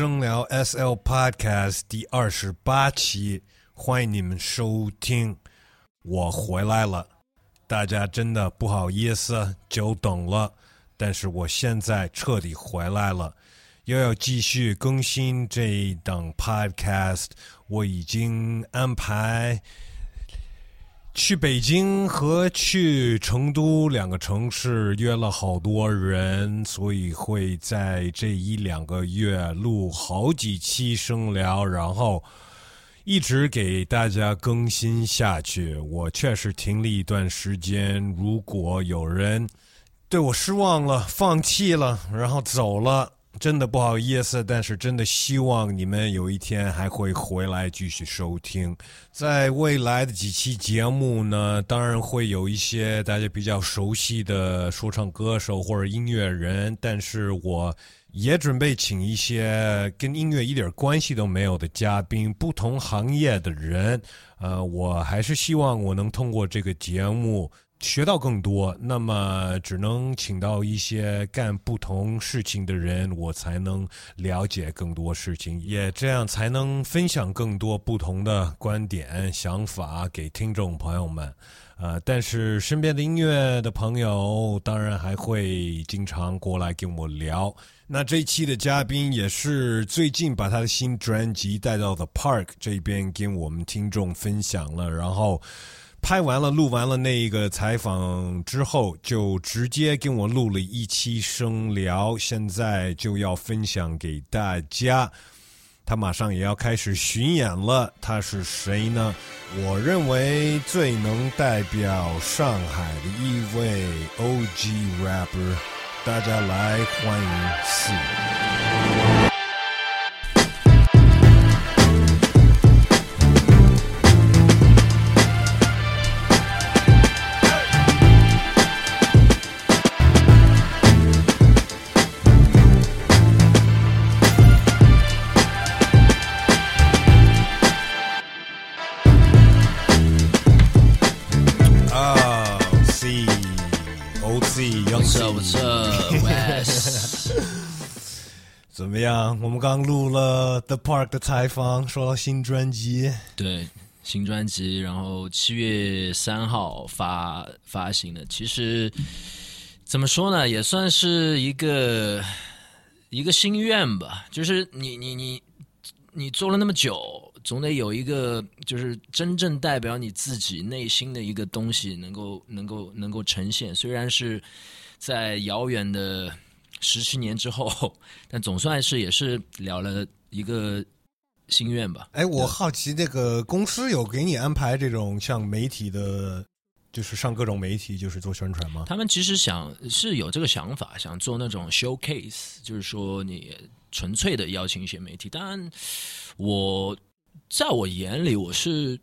声聊 SL Podcast 第二十八期，欢迎你们收听。我回来了，大家真的不好意思，久等了。但是我现在彻底回来了，又要继续更新这一档 Podcast。我已经安排。去北京和去成都两个城市约了好多人，所以会在这一两个月录好几期声聊，然后一直给大家更新下去。我确实停了一段时间，如果有人对我失望了、放弃了，然后走了。真的不好意思，但是真的希望你们有一天还会回来继续收听。在未来的几期节目呢，当然会有一些大家比较熟悉的说唱歌手或者音乐人，但是我也准备请一些跟音乐一点关系都没有的嘉宾，不同行业的人。呃，我还是希望我能通过这个节目。学到更多，那么只能请到一些干不同事情的人，我才能了解更多事情，也这样才能分享更多不同的观点、想法给听众朋友们。呃，但是身边的音乐的朋友，当然还会经常过来跟我聊。那这一期的嘉宾也是最近把他的新专辑带到 The Park 这边跟我们听众分享了，然后。拍完了，录完了那一个采访之后，就直接跟我录了一期声聊，现在就要分享给大家。他马上也要开始巡演了，他是谁呢？我认为最能代表上海的一位 OG rapper，大家来欢迎四。怎么样？我们刚录了 The Park 的采访，说到新专辑，对新专辑，然后七月三号发发行的。其实怎么说呢，也算是一个一个心愿吧。就是你你你你做了那么久，总得有一个就是真正代表你自己内心的一个东西，能够能够能够呈现。虽然是在遥远的。十七年之后，但总算是也是了了一个心愿吧。哎，我好奇，这个公司有给你安排这种像媒体的，就是上各种媒体，就是做宣传吗？他们其实想是有这个想法，想做那种 showcase，就是说你纯粹的邀请一些媒体。当然，我在我眼里，我是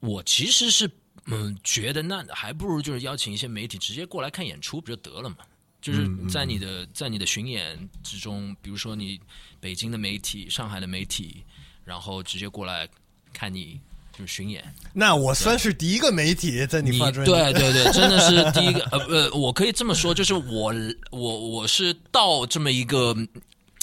我其实是嗯觉得那还不如就是邀请一些媒体直接过来看演出不就得了嘛。就是在你的在你的巡演之中，比如说你北京的媒体、上海的媒体，然后直接过来看你就是巡演。那我算是第一个媒体在你发专辑，对对对，真的是第一个。呃呃，我可以这么说，就是我我我是到这么一个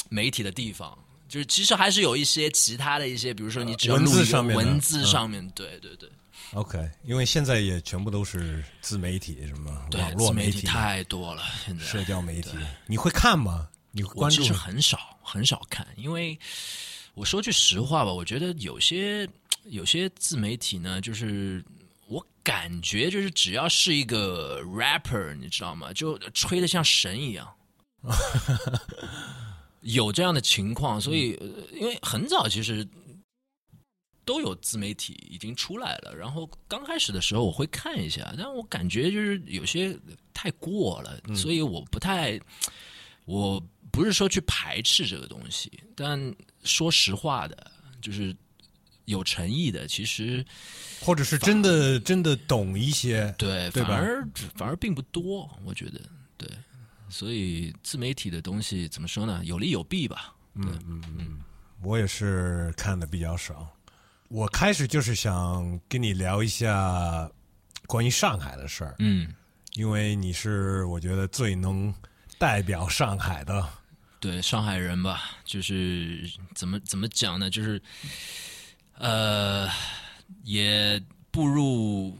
媒体的地方，就是其实还是有一些其他的一些，比如说你只要文字上面，文字上面，对对对。OK，因为现在也全部都是自媒体，什么网络媒体太多了，现在社交媒体，你会看吗？你关注？是很少，很少看。因为我说句实话吧，我觉得有些有些自媒体呢，就是我感觉就是只要是一个 rapper，你知道吗？就吹的像神一样，有这样的情况。所以，因为很早其实。都有自媒体已经出来了，然后刚开始的时候我会看一下，但我感觉就是有些太过了，所以我不太，我不是说去排斥这个东西，但说实话的，就是有诚意的，其实或者是真的真的懂一些，对，反而反而并不多，我觉得对，所以自媒体的东西怎么说呢？有利有弊吧。嗯嗯嗯，我也是看的比较少。我开始就是想跟你聊一下关于上海的事儿，嗯，因为你是我觉得最能代表上海的对上海人吧，就是怎么怎么讲呢？就是呃，也步入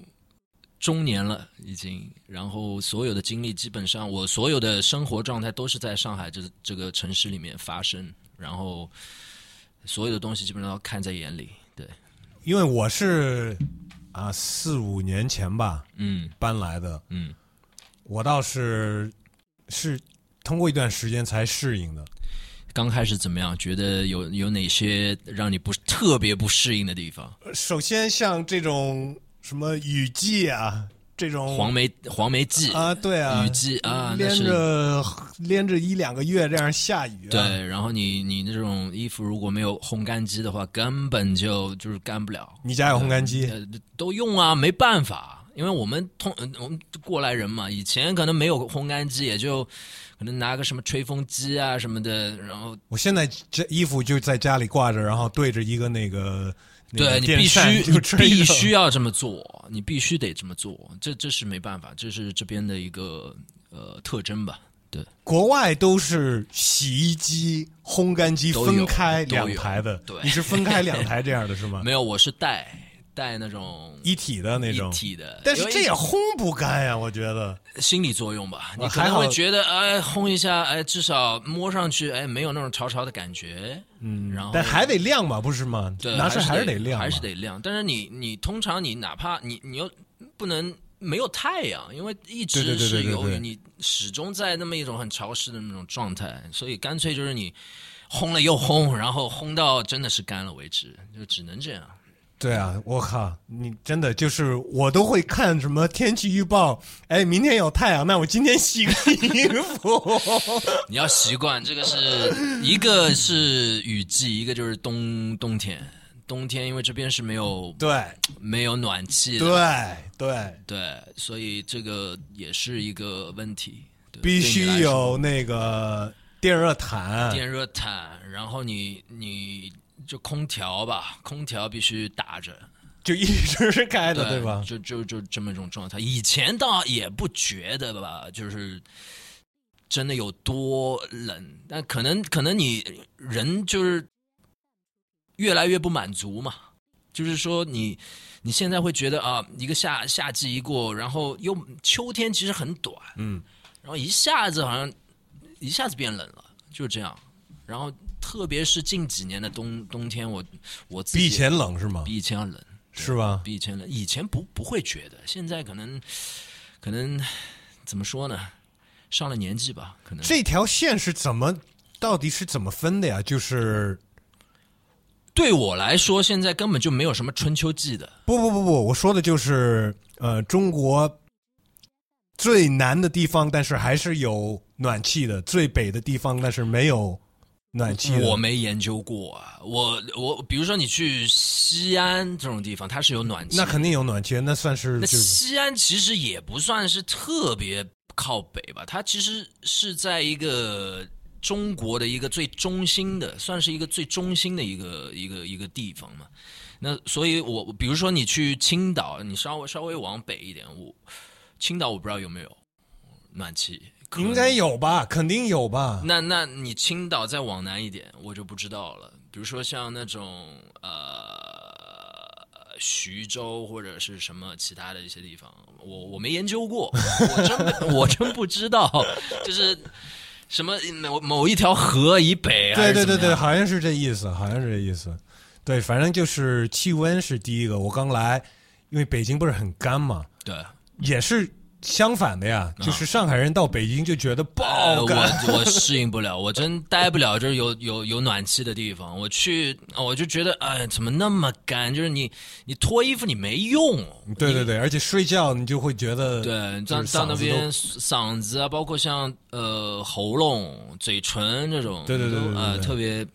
中年了，已经，然后所有的经历，基本上我所有的生活状态都是在上海这这个城市里面发生，然后所有的东西基本上都看在眼里。对，因为我是啊四五年前吧嗯搬来的，嗯，我倒是是通过一段时间才适应的。刚开始怎么样？觉得有有哪些让你不特别不适应的地方？首先像这种什么雨季啊，这种黄梅黄梅季啊，对啊，雨季啊，连着连着一两个月这样下雨、啊，对，然后你你那种衣服如果没有烘干机的话，根本就就是干不了。你家有烘干机？呃，都用啊，没办法，因为我们通呃我们过来人嘛，以前可能没有烘干机，也就可能拿个什么吹风机啊什么的，然后我现在这衣服就在家里挂着，然后对着一个那个，对你必须你必须要这么做，你必须得这么做，这这是没办法，这是这边的一个呃特征吧。对，国外都是洗衣机、烘干机分开两台的，对你是分开两台这样的是吗？没有，我是带带那种一体的那种一，体的，但是这也烘不干呀，我觉得。心理作用吧，你啊还好可能会觉得，哎，烘一下，哎，至少摸上去，哎，没有那种潮潮的感觉，嗯，然后但还得晾吧，不是吗？对，拿出来还还是得晾，还是得晾。但是你你通常你哪怕你你又不能没有太阳，因为一直是由于你始终在那么一种很潮湿的那种状态，所以干脆就是你烘了又烘，然后烘到真的是干了为止，就只能这样。对啊，我靠，你真的就是我都会看什么天气预报，哎，明天有太阳，那我今天洗个衣服。你要习惯这个是一个是雨季，一个就是冬冬天。冬天因为这边是没有对没有暖气的，对对，对，所以这个也是一个问题。必须。有那个电热毯。电热毯，然后你你就空调吧，空调必须打着，就一直是开的，对吧？就就就这么一种状态。以前倒也不觉得吧，就是真的有多冷，但可能可能你人就是越来越不满足嘛，就是说你你现在会觉得啊，一个夏夏季一过，然后又秋天其实很短，嗯，然后一下子好像一下子变冷了，就是这样。然后特别是近几年的冬冬天，我我自己比以前冷是吗？比以前要冷，是吧？比以前冷。以前不不会觉得，现在可能可能怎么说呢？上了年纪吧，可能这条线是怎么，到底是怎么分的呀？就是对我来说，现在根本就没有什么春秋季的。不不不不，我说的就是呃，中国最南的地方，但是还是有暖气的；最北的地方，但是没有暖气。我没研究过啊，我我比如说你去西安这种地方，它是有暖气，那肯定有暖气，那算是那就是西安其实也不算是特别靠北吧，它其实是在一个中国的一个最中心的，算是一个最中心的一个一个一个地方嘛。那所以我，比如说你去青岛，你稍微稍微往北一点，我青岛我不知道有没有暖气，应该有吧？肯定有吧？那那你青岛再往南一点，我就不知道了。比如说像那种呃徐州或者是什么其他的一些地方，我我没研究过，我真我真不知道，就是什么某某一条河以北还对对对对，好像是这意思，好像是这意思。对，反正就是气温是第一个。我刚来，因为北京不是很干嘛，对。也是相反的呀。就是上海人到北京就觉得爆呃干，我我适应不了，我真待不了，就是有有有暖气的地方。我去，我就觉得，哎，怎么那么干？就是你你脱衣服你没用。对对对，而且睡觉你就会觉得对，就是到到那边嗓子啊，包括像呃喉咙、嘴唇这种，对对对都呃对对对特别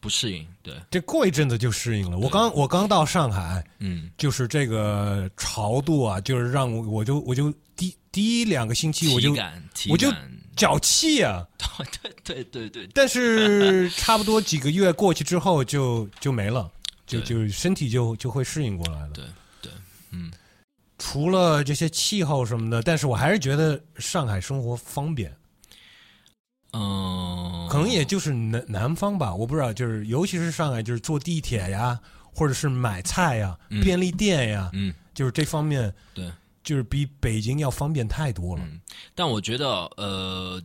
不适应。对，这过一阵子就适应了。我刚我刚到上海，嗯，就是这个潮度啊，就是让我我就我就第第一两个星期我就我就脚气啊，对对对对，但是差不多几个月过去之后就就没了，就就身体就就会适应过来了。对对，嗯，除了这些气候什么的，但是我还是觉得上海生活方便。嗯，可能也就是南南方吧，我不知道，就是尤其是上海，就是坐地铁呀，或者是买菜呀、嗯便利店呀，嗯，就是这方面，对，就是比北京要方便太多了。但我觉得呃，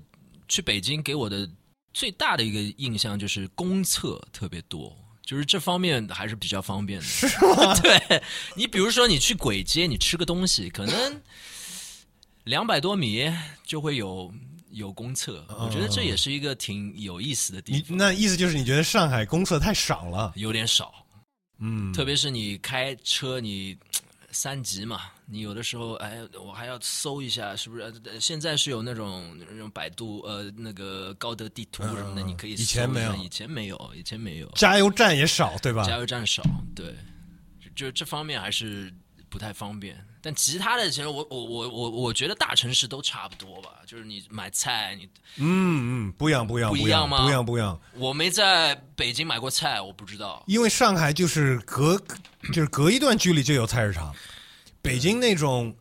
去北京给我的最大的一个印象就是公厕特别多。就是这方面还是比较方便的，是吗？对你，比如说你去簋街，你吃个东西，可能两百多米就会有有公厕，我觉得这也是一个挺有意思的地你方，那意思就是你觉得上海公厕太少了？有点少，嗯，特别是你开车，你三级嘛，你有的时候，哎，我还要搜一下，是不是？呃现在是有那种那种百度呃那个高德地图什么的，嗯你可以以前没有以前没有，以前没有，加油站也少，对吧？加油站少，对，就就这方面还是不太方便。但其他的，其实我我我我我觉得大城市都差不多吧，就是你买菜，你嗯嗯，不一样，不一样，不一一样样吗不一样，不一样。我没在北京买过菜，我不知道。因为上海就是隔，就是隔一段距离就有菜市场，北京那种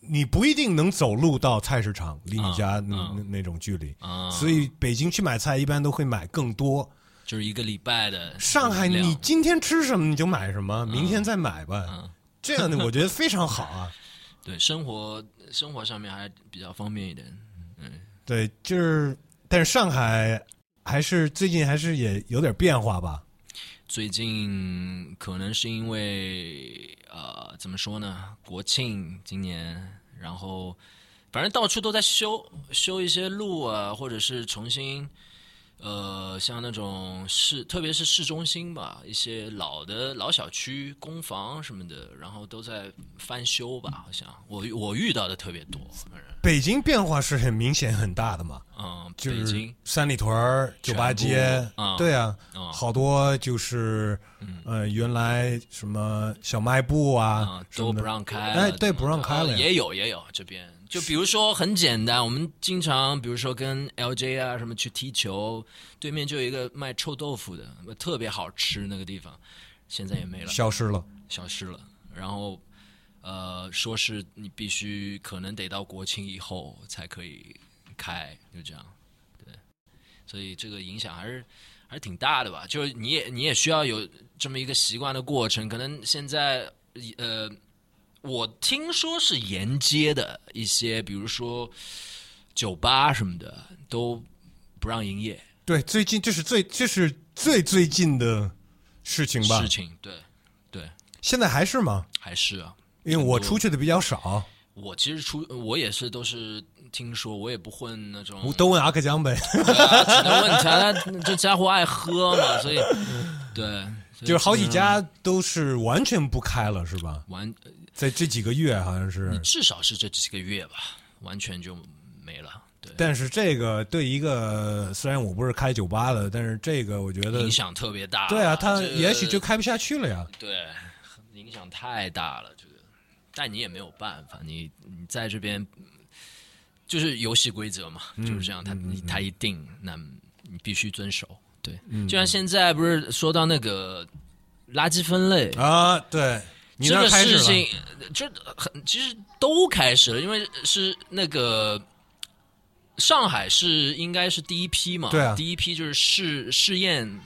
你不一定能走路到菜市场，离你家那、嗯那那种距离，啊、所以北京去买菜一般都会买更多。就是一个礼拜的上海你今天吃什么你就买什么，明天再买吧，嗯这样的我觉得非常好啊。对生活生活上面还比较方便一点。嗯对，就是，但是上海还是最近还是也有点变化吧。最近可能是因为呃，怎么说呢？国庆今年，然后反正到处都在修修一些路啊，或者是重新呃，像那种市，特别是市中心吧，一些老的老小区、公房什么的，然后都在翻修吧。好像我我遇到的特别多，北京变化是很明显很大的嘛，嗯，就是北京三里屯儿、酒吧街，嗯对啊，嗯好多就是呃，原来什么小卖部啊啊，都不让开，哎对不让开了也有也有这边，就比如说很简单，我们经常比如说跟 LJ 啊什么去踢球，对面就有一个卖臭豆腐的，特别好吃那个地方，现在也没了，消失了。消失了。然后呃，说是你必须可能得到国庆以后才可以开，就这样，对，所以这个影响还是还是挺大的吧。就是你也你也需要有这么一个习惯的过程。可能现在呃，我听说是沿街的一些，比如说酒吧什么的都不让营业，对，最近这是最这是最最近的事情吧事？情对对，现在还是吗？还是啊。因为我出去的比较少，我其实出我也是都是听说，我也不混那种，我都问阿克江呗，对啊只能问他，这家伙爱喝嘛，所以对，就是好几家都是完全不开了，是吧？完，在这几个月好像是你，至少是这几个月吧，完全就没了，对，但是这个对一个虽然我不是开酒吧的，但是这个我觉得影响特别大。对啊，他也许就开不下去了呀。对影响太大了，这个，但你也没有办法，你你在这边就是游戏规则嘛，嗯就是这样，他你他一定，那你必须遵守。对，嗯就像现在不是说到那个垃圾分类，啊，对，你这个事情就很其实都开始了，因为是那个上海是应该是第一批嘛，对啊第一批就是试试验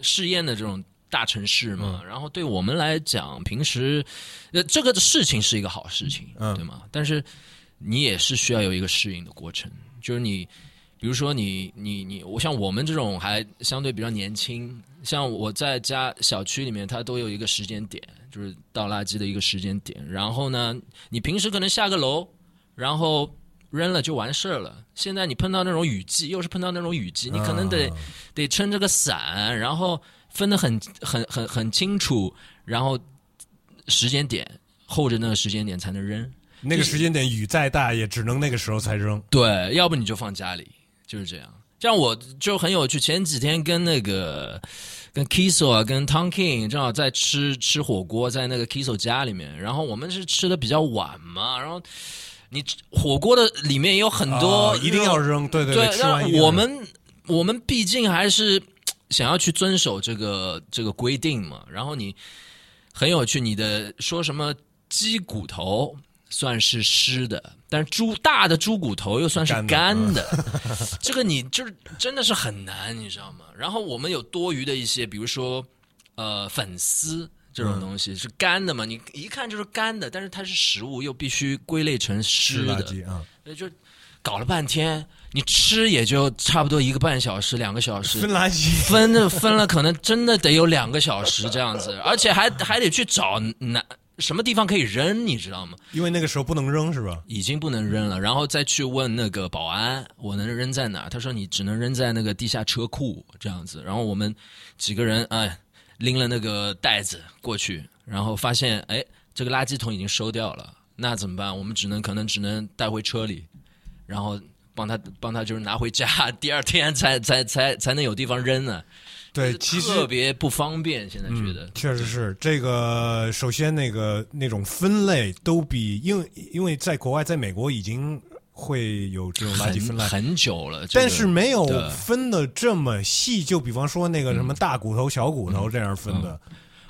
试验的这种大城市嘛，嗯然后对我们来讲，平时呃这个事情是一个好事情，嗯对吗？但是你也是需要有一个适应的过程，就是你。比如说你你你，我像我们这种还相对比较年轻，像我在家小区里面，它都有一个时间点，就是倒垃圾的一个时间点。然后呢，你平时可能下个楼，然后扔了就完事儿了。现在你碰到那种雨季，又是碰到那种雨季，你可能得、啊得撑着个伞，然后分得很很很很清楚，然后时间点候着那个时间点才能扔。那个时间点雨再大，也只能那个时候才扔。对，要不你就放家里，就是这样。这样我就很有趣。前几天跟那个跟 Kiso 啊，跟 Tom King 正好在吃吃火锅，在那个 Kiso 家里面。然后我们是吃的比较晚嘛，然后你火锅的里面也有很多、啊一定要扔，对对对，我们我们毕竟还是想要去遵守这个这个规定嘛。然后你很有趣，你的说什么鸡骨头算是湿的，但是猪大的猪骨头又算是干的干的，这个你就是真的是很难，你知道吗？然后我们有多余的一些，比如说呃粉丝这种东西是干的嘛，你一看就是干的，但是它是食物，又必须归类成湿的，圾啊，所以就搞了半天，你吃也就差不多一个半小时、两个小时，分垃圾。分的分了，可能真的得有两个小时这样子，而且还还得去找哪什么地方可以扔，你知道吗？因为那个时候不能扔是吧？已经不能扔了，然后再去问那个保安，我能扔在哪？他说你只能扔在那个地下车库这样子。然后我们几个人哎拎了那个袋子过去，然后发现哎这个垃圾桶已经收掉了，那怎么办？我们只能可能只能带回车里，然后帮他帮他就是拿回家，第二天才才才才能有地方扔呢。对，其实特别不方便，现在觉得。嗯、确实是这个。首先，那个那种分类都比，因为因为在国外，在美国已经会有这种垃圾分类很很久了，这个但是没有分的这么细。就比方说那个什么大骨头、小骨头这样分的。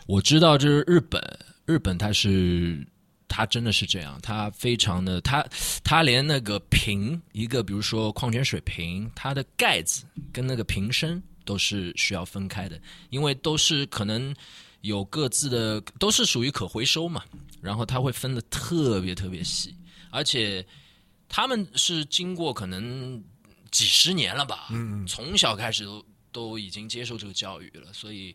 我知道这是日本，日本它是它真的是这样，它非常的它它连那个瓶一个，比如说矿泉水瓶，它的盖子跟那个瓶身都是需要分开的，因为都是可能有各自的，都是属于可回收嘛，然后它会分的特别特别细，而且他们是经过可能几十年了吧，嗯从小开始都都已经接受这个教育了，所以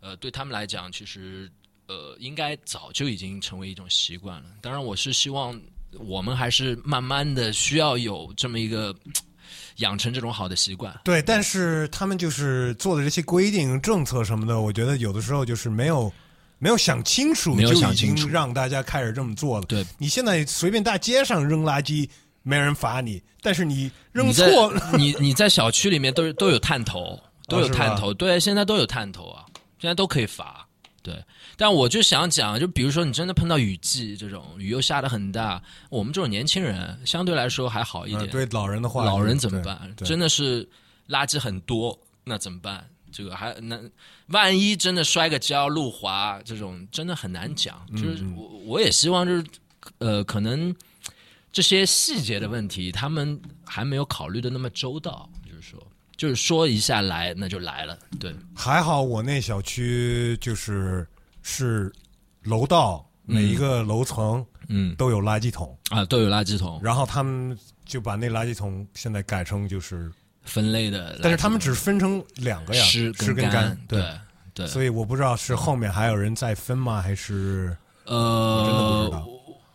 呃，对他们来讲，其实呃，应该早就已经成为一种习惯了。当然，我是希望我们还是慢慢的需要有这么一个养成这种好的习惯。对，但是他们就是做的这些规定、政策什么的，我觉得有的时候就是没有没有想清楚，没有就已经想清楚让大家开始这么做了。对，你现在随便大街上扔垃圾，没人罚你，但是你扔错了，你你在小区里面都都有探头，都有探头，对，现在都有探头啊，现在都可以罚。对，但我就想讲，就比如说你真的碰到雨季这种，雨又下得很大，我们这种年轻人相对来说还好一点。嗯对老人的话，老人怎么办？真的是垃圾很多，那怎么办？这个还那万一真的摔个跤、路滑，这种真的很难讲。嗯就是我我也希望就是呃，可能这些细节的问题，他们还没有考虑的那么周到。就是说，就是说一下来，那就来了。对，还好我那小区就是是楼道，每一个楼层嗯都有垃圾桶，啊，都有垃圾桶然后他们就把那垃圾桶现在改成就是，分类的但是他们只分成两个呀，湿湿跟干，对。对对。所以我不知道是后面还有人在分吗，还是真的不知呃道，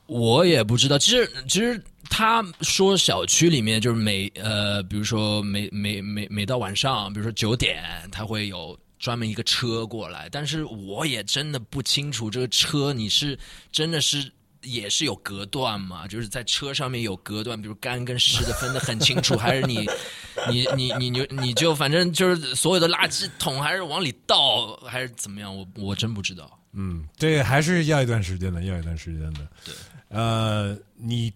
我也不知道。其实，其实他说小区里面就是每呃，比如说每每每每到晚上，比如说九点，他会有专门一个车过来。但是我也真的不清楚这个车你是真的是。也是有隔断嘛，就是在车上面有隔断，比如干跟湿的分得很清楚，还是你，你你你你你就反正就是所有的垃圾桶还是往里倒，还是怎么样？我我真不知道。嗯，这还是要一段时间的，要一段时间的。对，呃，你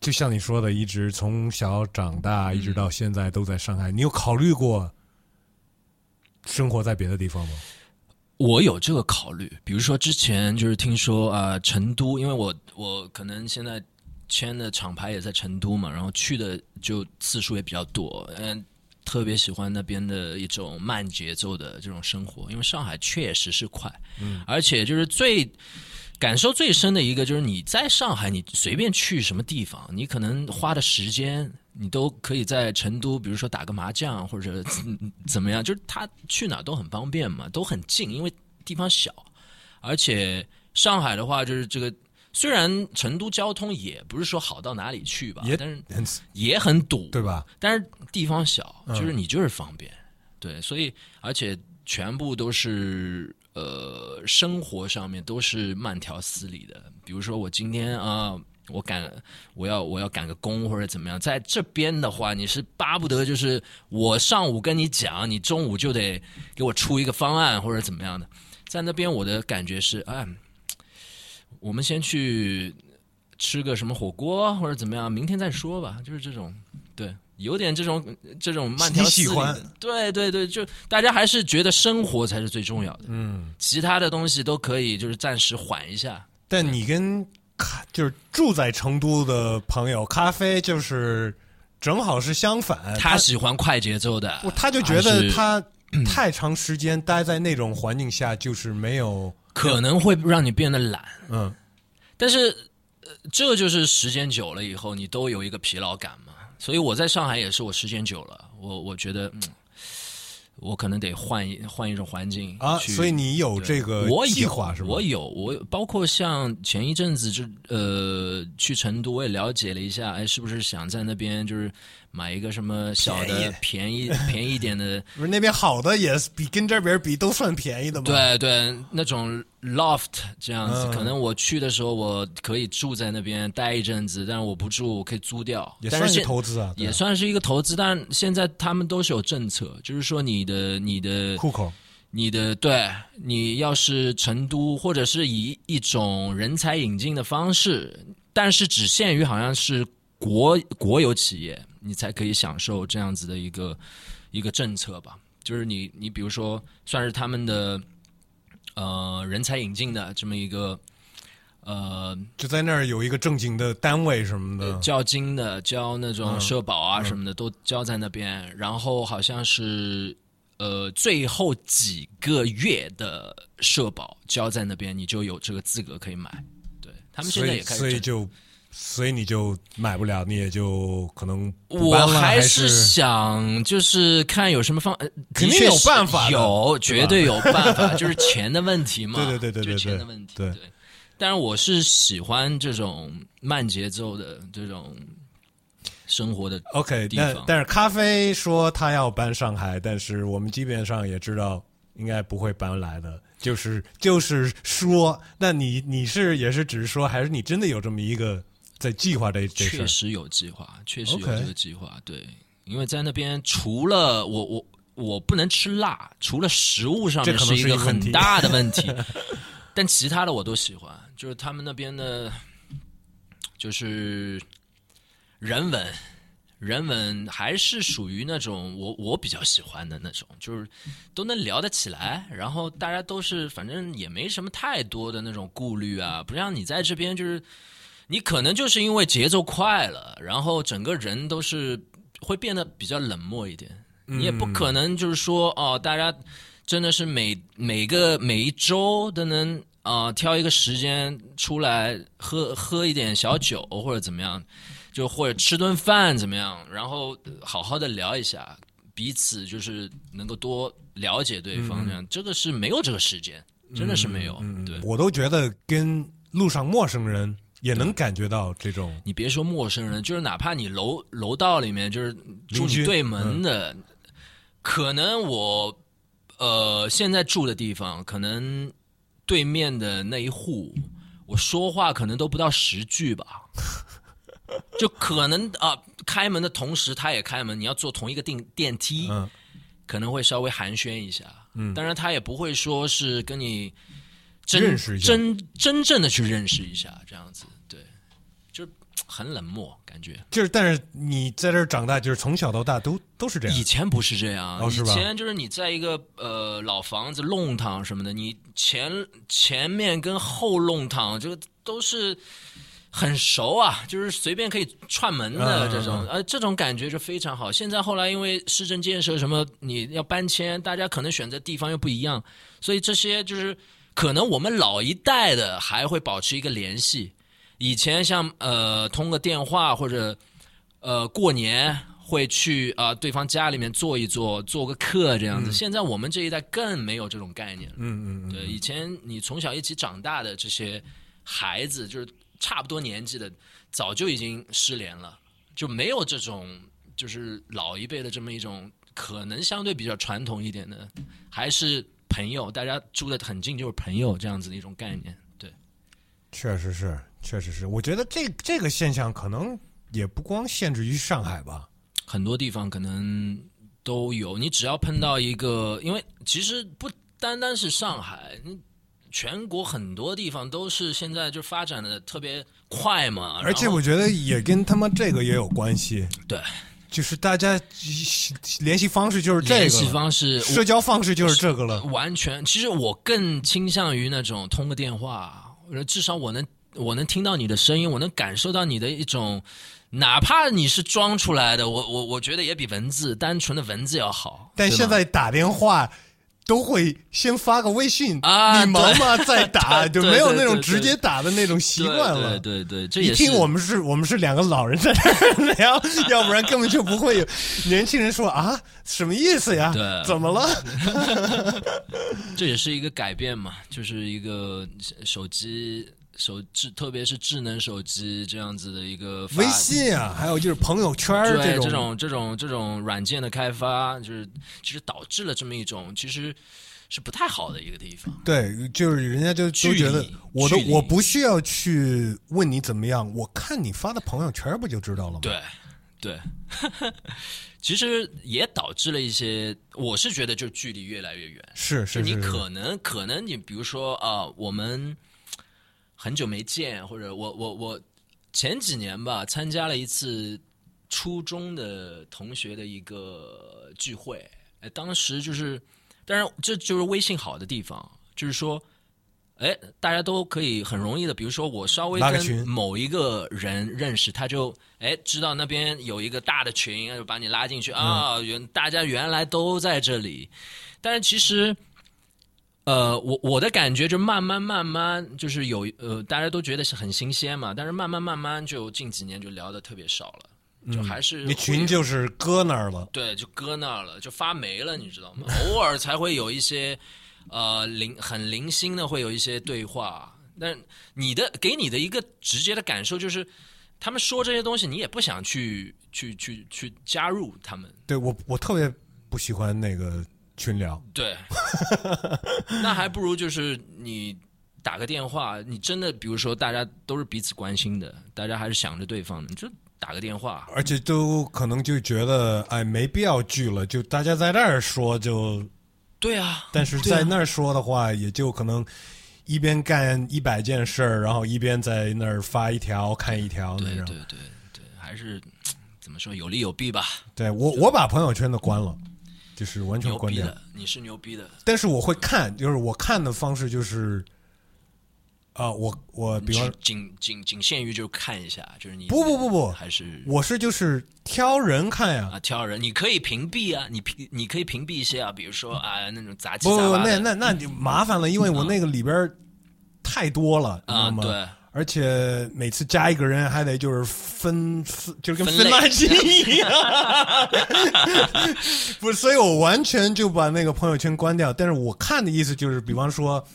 就像你说的，一直从小长大，一直到现在都在上海，你有考虑过生活在别的地方吗？我有这个考虑，比如说之前就是听说啊、呃成都，因为我我可能现在签的厂牌也在成都嘛，然后去的就次数也比较多，嗯，特别喜欢那边的一种慢节奏的这种生活，因为上海确实是快，嗯，而且就是最感受最深的一个就是你在上海，你随便去什么地方，你可能花的时间。你都可以在成都，比如说打个麻将或者怎怎么样，就是他去哪都很方便嘛，都很近，因为地方小。而且上海的话，就是这个虽然成都交通也不是说好到哪里去吧，也但是也很堵，对吧？但是地方小，嗯就是你就是方便，对，所以而且全部都是呃生活上面都是慢条斯理的。比如说我今天啊、我赶我要我要赶个工或者怎么样，在这边的话，你是巴不得就是我上午跟你讲，你中午就得给我出一个方案或者怎么样的。在那边我的感觉是，哎，我们先去吃个什么火锅或者怎么样，明天再说吧，就是这种，对，有点这种这种慢条斯理的喜欢对对对，就大家还是觉得生活才是最重要的，嗯，其他的东西都可以就是暂时缓一下。但你跟咖就是住在成都的朋友，咖啡就是正好是相反，他喜欢快节奏的，他就觉得他太长时间待在那种环境下，就是没有 可能会让你变得懒。嗯，但是这就是时间久了以后，你都有一个疲劳感嘛。所以我在上海也是，我时间久了，我我觉得，嗯，我可能得换一换一种环境啊。所以你有这个计划是吧？我有，我包括像前一阵子就呃去成都，我也了解了一下，哎，是不是想在那边就是。买一个什么小的便宜。便宜一点的，不是那边好的也比跟这边比都算便宜的吗？对对，那种 loft 这样子，可能我去的时候我可以住在那边待一阵子，但是我不住，我可以租掉，也算是投资啊，也算是一个投资。但现在他们都是有政策，就是说你的你的户口，你的对你要是成都或者是以一种人才引进的方式，但是只限于好像是国国有企业。你才可以享受这样子的一个一个政策吧，就是你你比如说算是他们的呃人才引进的这么一个呃，就在那儿有一个正经的单位什么的，交金的交那种社保啊什么的都交在那边，然后好像是呃最后几个月的社保交在那边，你就有这个资格可以买。对他们现在也开始，所以就。所以你就买不了，你也就可能我还是想就是看有什么方，肯定有办法，有绝对有办法，就是钱的问题嘛。对对对对对，钱的问题。对，但是我是喜欢这种慢节奏的这种生活的。OK，但但是咖啡说他要搬上海，但是我们基本上也知道应该不会搬来的。就是就是说，那你你是也是只是说，还是你真的有这么一个？在计划这这确实有计划，确实有这个计划。对，因为在那边除了我我我不能吃辣，除了食物上面是一个很大的问题，但其他的我都喜欢。就是他们那边的，就是人文，人文还是属于那种我我比较喜欢的那种，就是都能聊得起来，然后大家都是反正也没什么太多的那种顾虑啊，不像你在这边就是。你可能就是因为节奏快了，然后整个人都是会变得比较冷漠一点。你也不可能就是说哦，大家真的是每每个每一周都能啊挑一个时间出来喝喝一点小酒或者怎么样，就或者吃顿饭怎么样，然后好好的聊一下，彼此就是能够多了解对方这样。这个是没有这个时间，真的是没有。对我都觉得跟路上陌生人。也能感觉到这种，你别说陌生人，就是哪怕你楼楼道里面就是住你对门的，可能我呃现在住的地方，可能对面的那一户，我说话可能都不到十句吧，就可能啊开门的同时他也开门，你要坐同一个电电梯，可能会稍微寒暄一下，嗯，当然他也不会说是跟你。认识真真正的去认识一下，这样子，很冷漠感觉。就是，但是你在这儿长大，就是从小到大都都是这样。以前不是这样，以前就是你在一个呃老房子弄堂什么的，你前前面跟后弄堂这个都是很熟啊，就是随便可以串门的这种，呃，这种感觉就非常好。现在后来因为市政建设什么，你要搬迁，大家可能选择地方又不一样，所以这些就是。可能我们老一代的还会保持一个联系，以前像呃通个电话或者呃过年会去啊对方家里面坐一坐做个客这样子。现在我们这一代更没有这种概念了。嗯嗯对，以前你从小一起长大的这些孩子，就是差不多年纪的，早就已经失联了，就没有这种就是老一辈的这么一种可能相对比较传统一点的，还是。朋友，大家住的很近，就是朋友这样子的一种概念。对，确实是，确实是。我觉得这这个现象可能也不光限制于上海吧，很多地方可能都有。你只要碰到一个，因为其实不单单是上海，全国很多地方都是现在就发展的特别快嘛。而且我觉得也跟他们这个也有关系。对。就是大家联系方式就是这个，联系方式、社交方式就是这个了。完全，其实我更倾向于那种通个电话，至少我能我能听到你的声音，我能感受到你的一种，哪怕你是装出来的，我我我觉得也比文字单纯的文字要好。但现在打电话都会先发个微信啊你忙吗？再打，就没有那种直接打的那种习惯了。对对对，这也是听我们是我们是两个老人在这聊，要不然根本就不会有年轻人说啊，什么意思呀？对怎么了？这也是一个改变嘛，就是一个手机手智，特别是智能手机这样子的一个微信啊，还有就是朋友圈儿对种这种这种这种软件的开发，就是其实导致了这么一种其实是不太好的一个地方。对，就是人家就都觉得我都我不需要去问你怎么样，我看你发的朋友圈不就知道了吗？对，对，其实也导致了一些，我是觉得就距离越来越远。是就是你，可能可能你比如说啊、我们很久没见，或者我我我前几年吧参加了一次初中的同学的一个聚会，哎，当时就是，当然这就是微信好的地方，就是说。哎，大家都可以很容易的，比如说我稍微跟某一个人认识，他就哎知道那边有一个大的群，就把你拉进去啊。原大家原来都在这里，但是其实，呃，我我的感觉就慢慢慢慢就是有呃，大家都觉得是很新鲜嘛，但是慢慢慢慢就近几年就聊的特别少了，就还是你群就是搁那儿了。对，就搁那儿了，就发霉了，你知道吗？偶尔才会有一些呃零很零星的会有一些对话，但你的给你的一个直接的感受就是，他们说这些东西，你也不想去去去去加入他们。对我我特别不喜欢那个群聊。对，那还不如就是你打个电话，你真的比如说大家都是彼此关心的，大家还是想着对方的，你就打个电话。而且都可能就觉得，哎，没必要聚了，就大家在那儿说就，对啊，但是在那儿说的话，也就可能一边干一百件事儿，然后一边在那儿发一条看一条那种。对对对对，还是 怎么说有利有弊吧。对我我把朋友圈都关了，就是完全关的，你是牛逼的。但是我会看，就是我看的方式就是，啊、我我比方仅仅仅仅限于就看一下，就是你不不不不，还是我是就是挑人看呀。啊挑人，你可以屏蔽啊，你屏你可以屏蔽一些啊，比如说啊那种杂七不不不，杂八的那那那就麻烦了，因为我那个里边儿太多了，你知啊道吗？对。而且每次加一个人还得就是分分，就是跟分垃圾一样。不是，所以我完全就把那个朋友圈关掉。但是我看的意思就是，比方说，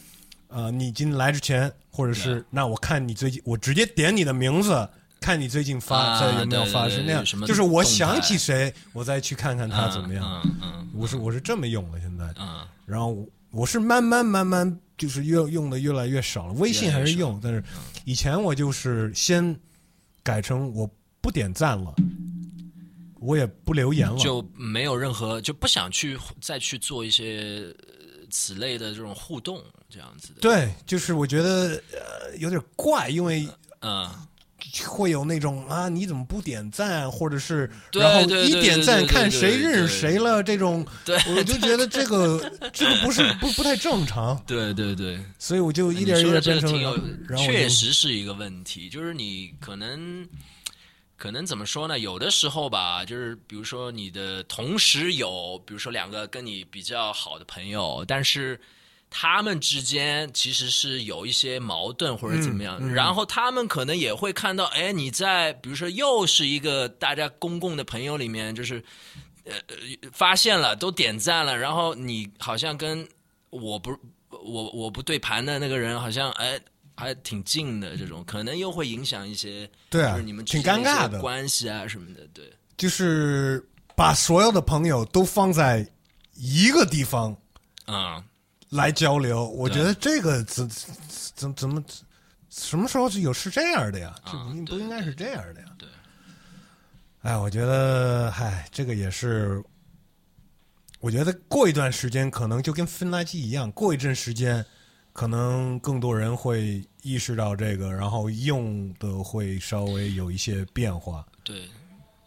呃，你今天来之前，或者是那我看你最近，我直接点你的名字，看你最近发啊在有没有发是那样什。么就是我想起谁，我再去看看他怎么样。嗯嗯我是我是这么用的，现在。嗯然后我我是慢慢慢慢就是越用的越来越少了，微信还是用，但是以前我就是先改成我不点赞了，我也不留言了，就没有任何就不想去再去做一些呃此类的这种互动这样子的。对，就是我觉得呃有点怪，因为嗯，会有那种啊你怎么不点赞，或者是然后一点赞看谁认识谁了这种，对我就觉得这个 这个不是不不太正常，对对对，所以我就一点一点变成这个，然后确实是一个问题，就是你可能。可能怎么说呢？有的时候吧，就是比如说你的同时有，比如说两个跟你比较好的朋友，但是他们之间其实是有一些矛盾或者怎么样，嗯嗯。然后他们可能也会看到，哎，你在比如说又是一个大家公共的朋友里面，就是呃呃发现了都点赞了，然后你好像跟我不我我不对盘的那个人好像哎还挺近的，这种可能又会影响一些对啊就是你们之挺尴尬的。关系啊什么的，对。就是把所有的朋友都放在一个地方啊、来交流，我觉得这个怎怎怎么什么时候是有是这样的呀？这啊不不应该是这样的呀？对。哎，我觉得，嗨，这个也是，我觉得过一段时间可能就跟分垃圾一样，过一阵时间，可能更多人会意识到这个，然后用的会稍微有一些变化。对。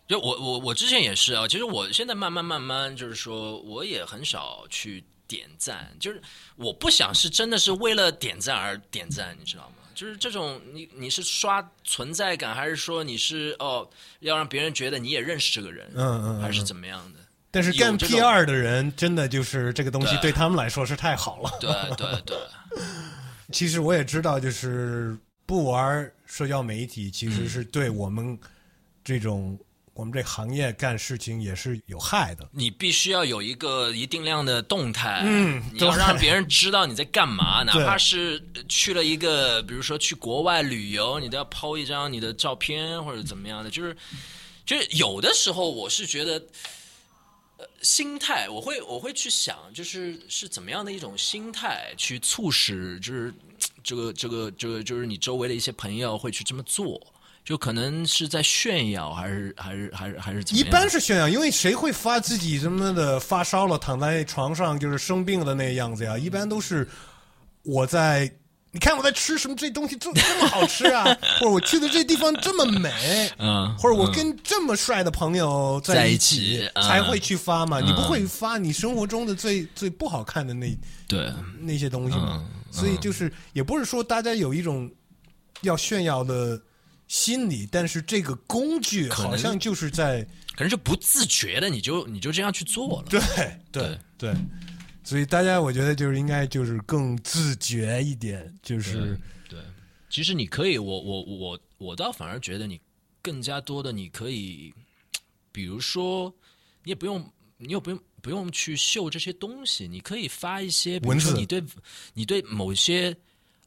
就我我我之前也是啊，其实我现在慢慢慢慢就是说，我也很少去点赞，就是我不想是真的是为了点赞而点赞，你知道吗？就是这种你你是刷存在感，还是说你是哦要让别人觉得你也认识这个人，嗯嗯嗯还是怎么样的？但是干有这种 PR 的人，真的就是这个东西对对他们来说是太好了。对对对，其实我也知道，就是不玩社交媒体，其实是对我们这种我们这行业干事情也是有害的。你必须要有一个一定量的动态，嗯你要让别人知道你在干嘛，哪怕是去了一个，比如说去国外旅游，你都要抛一张你的照片或者怎么样的，就是就是有的时候我是觉得。呃，心态，我会我会去想，就是是怎么样的一种心态去促使，就是这个这个这个，就是你周围的一些朋友会去这么做，就可能是在炫耀，还是还是还是还是怎么一？般是炫耀，因为谁会发自己什么的发烧了，躺在床上就是生病的那个样子呀？一般都是我在，你看我在吃什么，这东西这这么好吃啊，或者我去的这地方这么美，嗯，或者我跟这么帅的朋友在一一起起嗯才会去发嘛。嗯你不会发你生活中的最最不好看的那对，那些东西嘛。嗯所以就是也不是说大家有一种要炫耀的心理，但是这个工具好像就是在。可能就不自觉的，你就你就这样去做了。对对对，所以大家我觉得就是应该就是更自觉一点，就是对，其实你可以，我我我我倒反而觉得你更加多的，你可以，比如说，你也不用，你也不用不用去秀这些东西，你可以发一些，比如文字说你对你对某些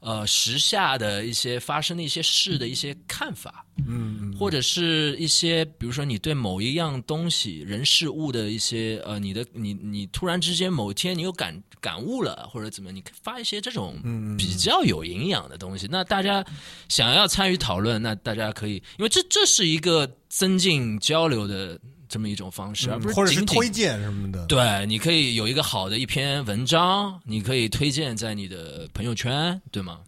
呃时下的一些发生的一些事的一些看法，嗯或者是一些，比如说你对某一样东西、人事物的一些呃，你的你你突然之间某天你有感感悟了，或者怎么，你可以发一些这种比较有营养的东西。那大家想要参与讨论，那大家可以，因为这这是一个增进交流的这么一种方式，而不是推荐什么的。对，你可以有一个好的一篇文章，你可以推荐在你的朋友圈，对吗？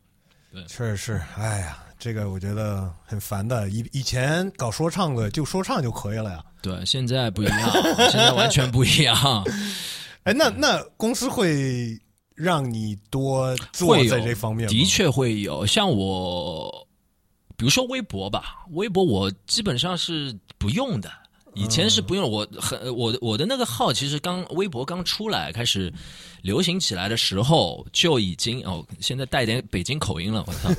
对确实是，哎呀，这个我觉得很烦的。以以前搞说唱的就说唱就可以了呀。对，现在不一样，现在完全不一样。哎，那那公司会让你多做在这方面吗？的确会有。像我，比如说微博吧，微博我基本上是不用的。以前是不用，我很我的我的那个号，其实刚微博刚出来开始流行起来的时候，就已经哦，现在带点北京口音了，我操，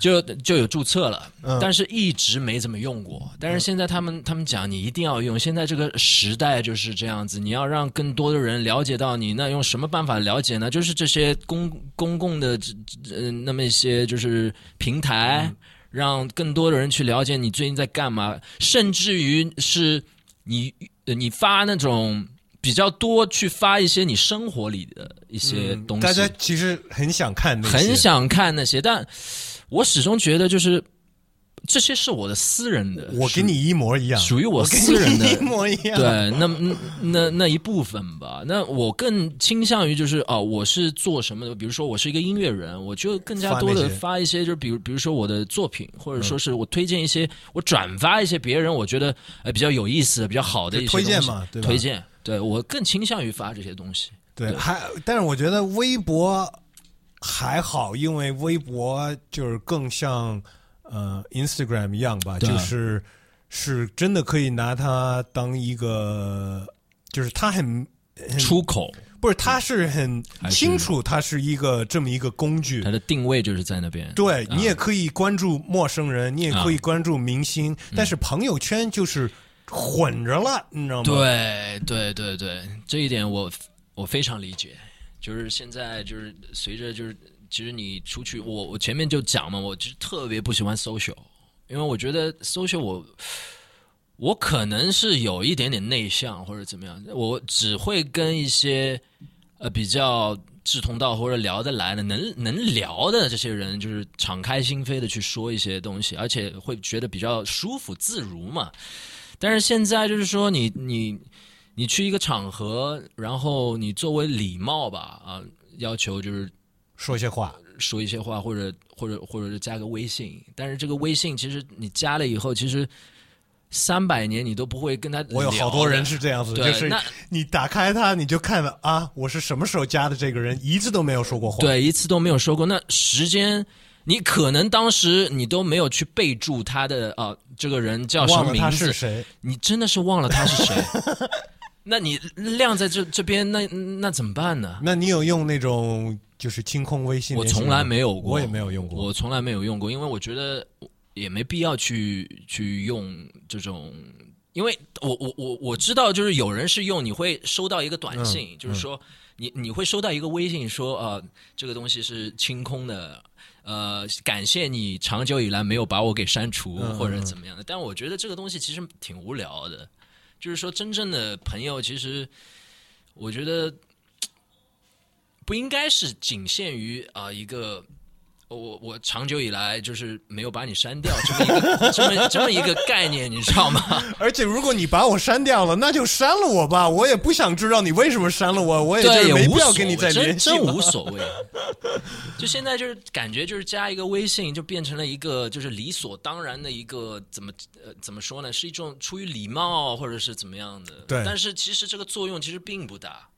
就就有注册了，嗯但是一直没怎么用过。但是现在他们他们讲你一定要用，现在这个时代就是这样子，你要让更多的人了解到你，那用什么办法了解呢？就是这些公公共的这这呃那么一些就是平台，让更多的人去了解你最近在干嘛，甚至于是你呃你发那种比较多去发一些你生活里的一些嗯东西，大家其实很想看那些，很想看那些，但我始终觉得就是这些是我的私人的，我跟你一模一样，属于我私人的一模一样。对，那那那那一部分吧。那我更倾向于就是哦，我是做什么的？比如说我是一个音乐人，我就更加多的发一些，就是比如比如说我的作品，或者说是我推荐一些，我转发一些别人我觉得呃比较有意思的、比较好的一些推荐嘛对吧推荐。对我更倾向于发这些东西。对，对还但是我觉得微博还好，因为微博就是更像呃 Instagram 一样吧，就是是真的可以拿它当一个，就是它很很出口，不是，它是很清楚，它是一个这么一个工具它。的定位就是在那边。对啊你也可以关注陌生人，你也可以关注明星，但是朋友圈就是混着了，你知道吗？对对对对，这一点我我非常理解。就是现在就是随着就是，其实你出去，我我前面就讲嘛，我就特别不喜欢 social，因为我觉得 social 我我可能是有一点点内向或者怎么样，我只会跟一些呃比较志同道合或者聊得来的、能能聊的这些人，就是敞开心扉的去说一些东西，而且会觉得比较舒服自如嘛。但是现在就是说你，你你去一个场合，然后你作为礼貌吧，啊，要求就是说一些话，说一些话，或者或者或者是加个微信。但是这个微信其实你加了以后，其实三百年你都不会跟他。我有好多人是这样子，就是那你打开它，你就看了啊，我是什么时候加的这个人，一次都没有说过话。对一次都没有说过。那时间你可能当时你都没有去备注他的啊、这个人叫什么名字，是谁？你真的是忘了他是谁。那你晾在这这边，那那怎么办呢？那你有用那种就是清空微信吗？从来没有过，我也没有用过。我从来没有用过，因为我觉得也没必要去去用这种，因为我我我我知道，就是有人是用，你会收到一个短信，嗯就是说你你会收到一个微信说呃这个东西是清空的。呃，感谢你长久以来没有把我给删除嗯或者怎么样的，但我觉得这个东西其实挺无聊的。就是说，真正的朋友，其实我觉得不应该是仅限于啊、一个我我长久以来就是没有把你删掉这么一个这么这么一个概念，你知道吗？而且如果你把我删掉了，那就删了我吧，我也不想知道你为什么删了我，我也就没必要跟你再联系了真无所谓。就现在就是感觉就是加一个微信，就变成了一个就是理所当然的一个怎么呃怎么说呢？是一种出于礼貌或者是怎么样的。对但是其实这个作用其实并不大，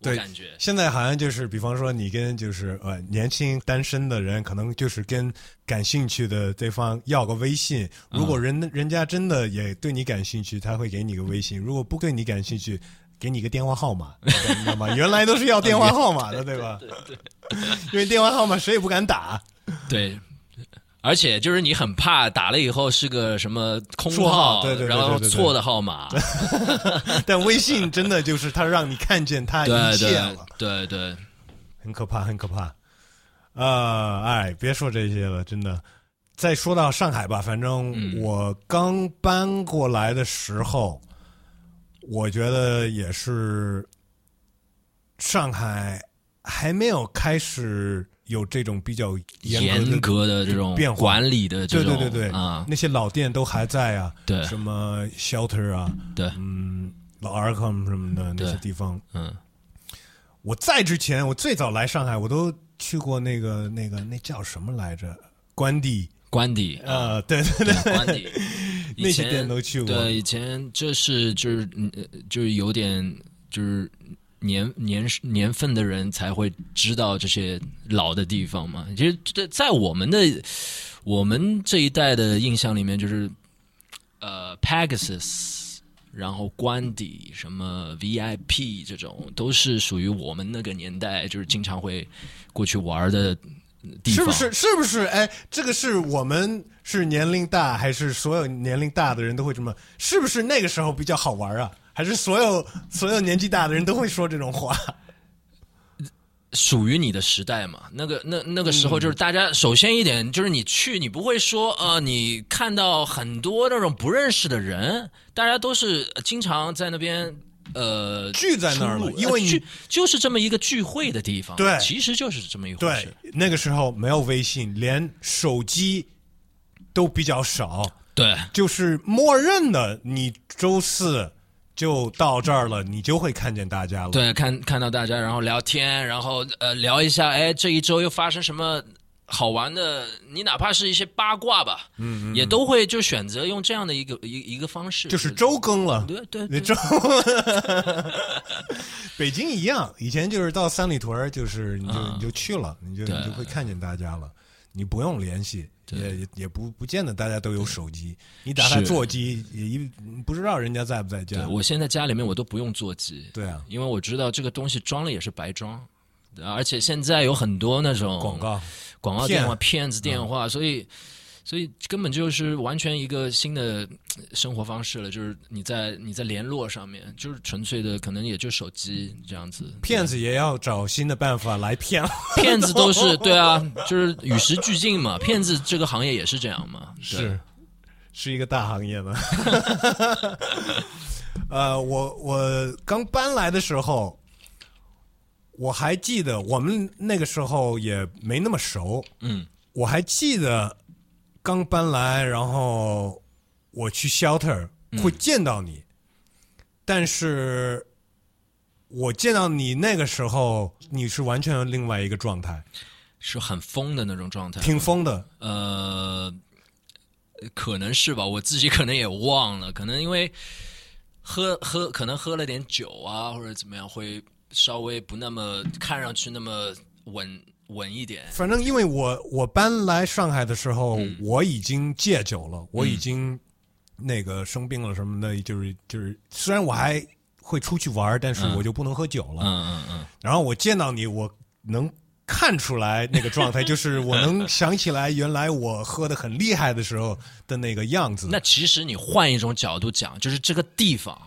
我对感觉。现在好像就是，比方说你跟就是呃年轻单身的人，可能就是跟感兴趣的对方要个微信。如果人、人家真的也对你感兴趣，他会给你个微信；如果不对你感兴趣，给你个电话号码，你知道吗？原来都是要电话号码的，对吧？对对 因为电话号码谁也不敢打。对。而且就是你很怕打了以后是个什么空绰号对对对然后错的号码，但微信真的就是它让你看见它一切对了，对对，很可怕，很可怕。呃，哎，别说这些了，真的。再说到上海吧，反正嗯。我刚搬过来的时候，我觉得也是上海还没有开始有这种比较严严格格的这种变化。管理的这种，对对对对。啊，那些老店都还在啊，对。什么 shelter 啊，对，嗯，老 Arkham 什么的那些地方，嗯，我在之前，我最早来上海，我都去过那个那个那叫什么来着？关帝，关帝啊，呃，对对。对关帝，以那些前店都去过。对，以前这是就是就是有点就是年年年份的人才会知道这些老的地方嘛。其实这在我们的我们这一代的印象里面，就是呃 Pegasus，然后官邸什么 VIP 这种，都是属于我们那个年代，就是经常会过去玩的地方。是不是？是不是？哎，这个是我们是年龄大，还是所有年龄大的人都会这么？是不是那个时候比较好玩啊？还是所有所有年纪大的人都会说这种话？属于你的时代嘛？那个那那个时候就是大家首先一点就是你去，你不会说呃，你看到很多那种不认识的人，大家都是经常在那边呃聚在那儿了因为你就是这么一个聚会的地方，对其实就是这么一回对事。，那个时候没有微信，连手机都比较少。对就是默认的，你周四就到这儿了，你就会看见大家了。对，看看到大家，然后聊天，然后呃聊一下，哎，这一周又发生什么好玩的？你哪怕是一些八卦吧，嗯也都会就选择用这样的一个一一个方式，就是周更了。对对对你周，北京一样，以前就是到三里屯，就是你就、啊你就去了，你就你就会看见大家了，你不用联系，也也也不不见得大家都有手机，你打开座机也一不知道人家在不在对家。我现在家里面我都不用座机，对啊，因为我知道这个东西装了也是白装，而且现在有很多那种广告。广告电话、骗。骗子电话，所以所以根本就是完全一个新的呃生活方式了。就是你在你在联络上面，就是纯粹的，可能也就手机这样子。骗子也要找新的办法来骗。骗子都是对啊，就是与时俱进嘛。骗子这个行业也是这样嘛。是，是一个大行业呢。呃，我我刚搬来的时候，我还记得我们那个时候也没那么熟，嗯我还记得刚搬来，然后我去 shelter 会见到你，但是我见到你那个时候，你是完全另外一个状态，是很疯的那种状态。挺疯的。呃，可能是吧，我自己可能也忘了，可能因为喝喝，可能喝了点酒啊，或者怎么样，会稍微不那么看上去那么稳稳一点。反正因为我我搬来上海的时候，嗯我已经戒酒了，我已经那个生病了什么的，就是就是，虽然我还会出去玩，但是嗯我就不能喝酒了。嗯嗯嗯，然后我见到你，我能看出来那个状态，就是 我能想起来原来我喝的很厉害的时候的那个样子。那其实你换一种角度讲，就是这个地方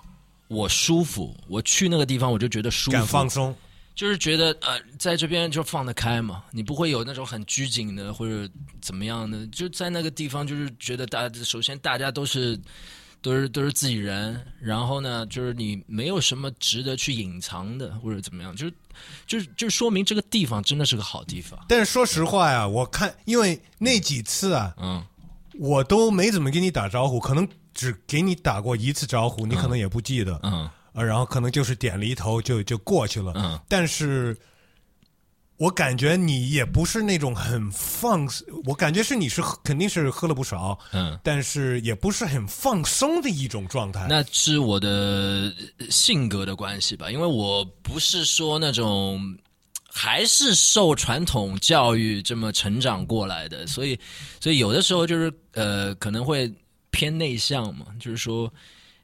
我舒服，我去那个地方我就觉得舒服，敢放松，就是觉得呃，在这边就放得开嘛，你不会有那种很拘谨的或者怎么样的，就在那个地方就是觉得大家首先大家都是都是都是自己人，然后呢，就是你没有什么值得去隐藏的或者怎么样，就是就是就说明这个地方真的是个好地方，但是说实话呀，我看因为那几次啊，嗯。我都没怎么跟你打招呼，可能只给你打过一次招呼，你可能也不记得。嗯呃，然后可能就是点了一头就就过去了。嗯但是，我感觉你也不是那种很放，我感觉是你是喝肯定是喝了不少，嗯。但是也不是很放松的一种状态。那是我的性格的关系吧，因为我不是说那种还是受传统教育这么成长过来的，所以所以有的时候就是呃可能会偏内向嘛，就是说。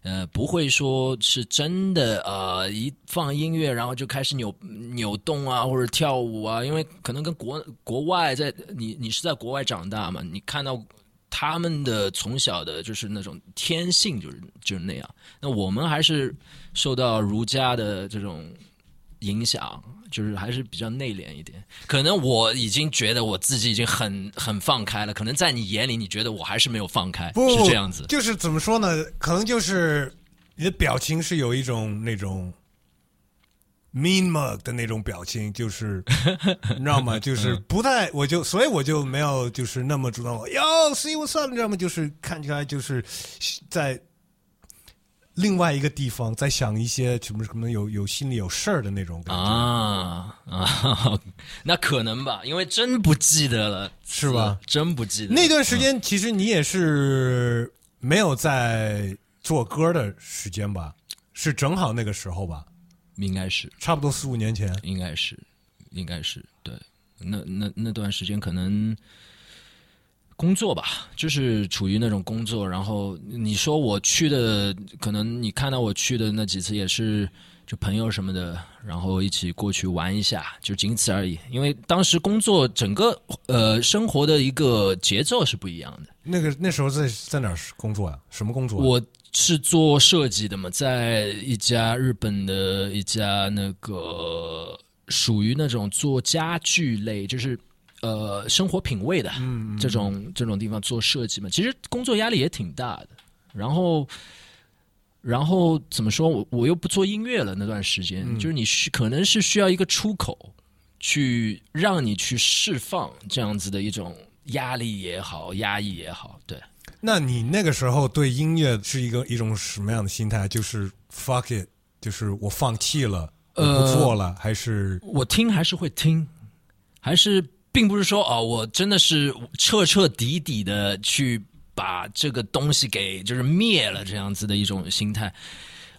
呃，不会说是真的，呃，一放音乐然后就开始扭扭动啊，或者跳舞啊，因为可能跟国国外在你你是在国外长大嘛，你看到他们的从小的就是那种天性就是就是那样。那我们还是受到儒家的这种影响，就是还是比较内敛一点。可能我已经觉得我自己已经很很放开了，可能在你眼里，你觉得我还是没有放开，是这样子。就是怎么说呢？可能就是你的表情是有一种那种 mean mug 的那种表情，就是 你知道吗？就是不太，我就所以我就没有就是那么主动。哟，see what's up，你知道吗？就是看起来就是在另外一个地方在想一些什么什么有有心里有事儿的那种感觉，啊啊，那可能吧，因为真不记得了，是吧？真不记得那段时间其实你也是没有在做歌的时间吧？是正好那个时候吧？应该是，差不多四五年前。应该是，应该是对。那那那段时间可能工作吧，就是处于那种工作。然后你说我去的，可能你看到我去的那几次也是就朋友什么的，然后一起过去玩一下，就仅此而已。因为当时工作整个呃生活的一个节奏是不一样的。那个那时候在在哪儿工作啊、什么工作啊、我是做设计的嘛，在一家日本的一家那个属于那种做家具类，就是呃生活品味的这种这种地方做设计嘛，其实工作压力也挺大的。然后，然后怎么说我我又不做音乐了那段时间，就是你需可能是需要一个出口，去让你去释放这样子的一种压力也好，压抑也好，对。那你那个时候对音乐是一个一种什么样的心态？就是 fuck it，就是我放弃了，我不做了，还是我听还是会听，还是并不是说哦，我真的是彻彻底底的去把这个东西给就是灭了这样子的一种心态。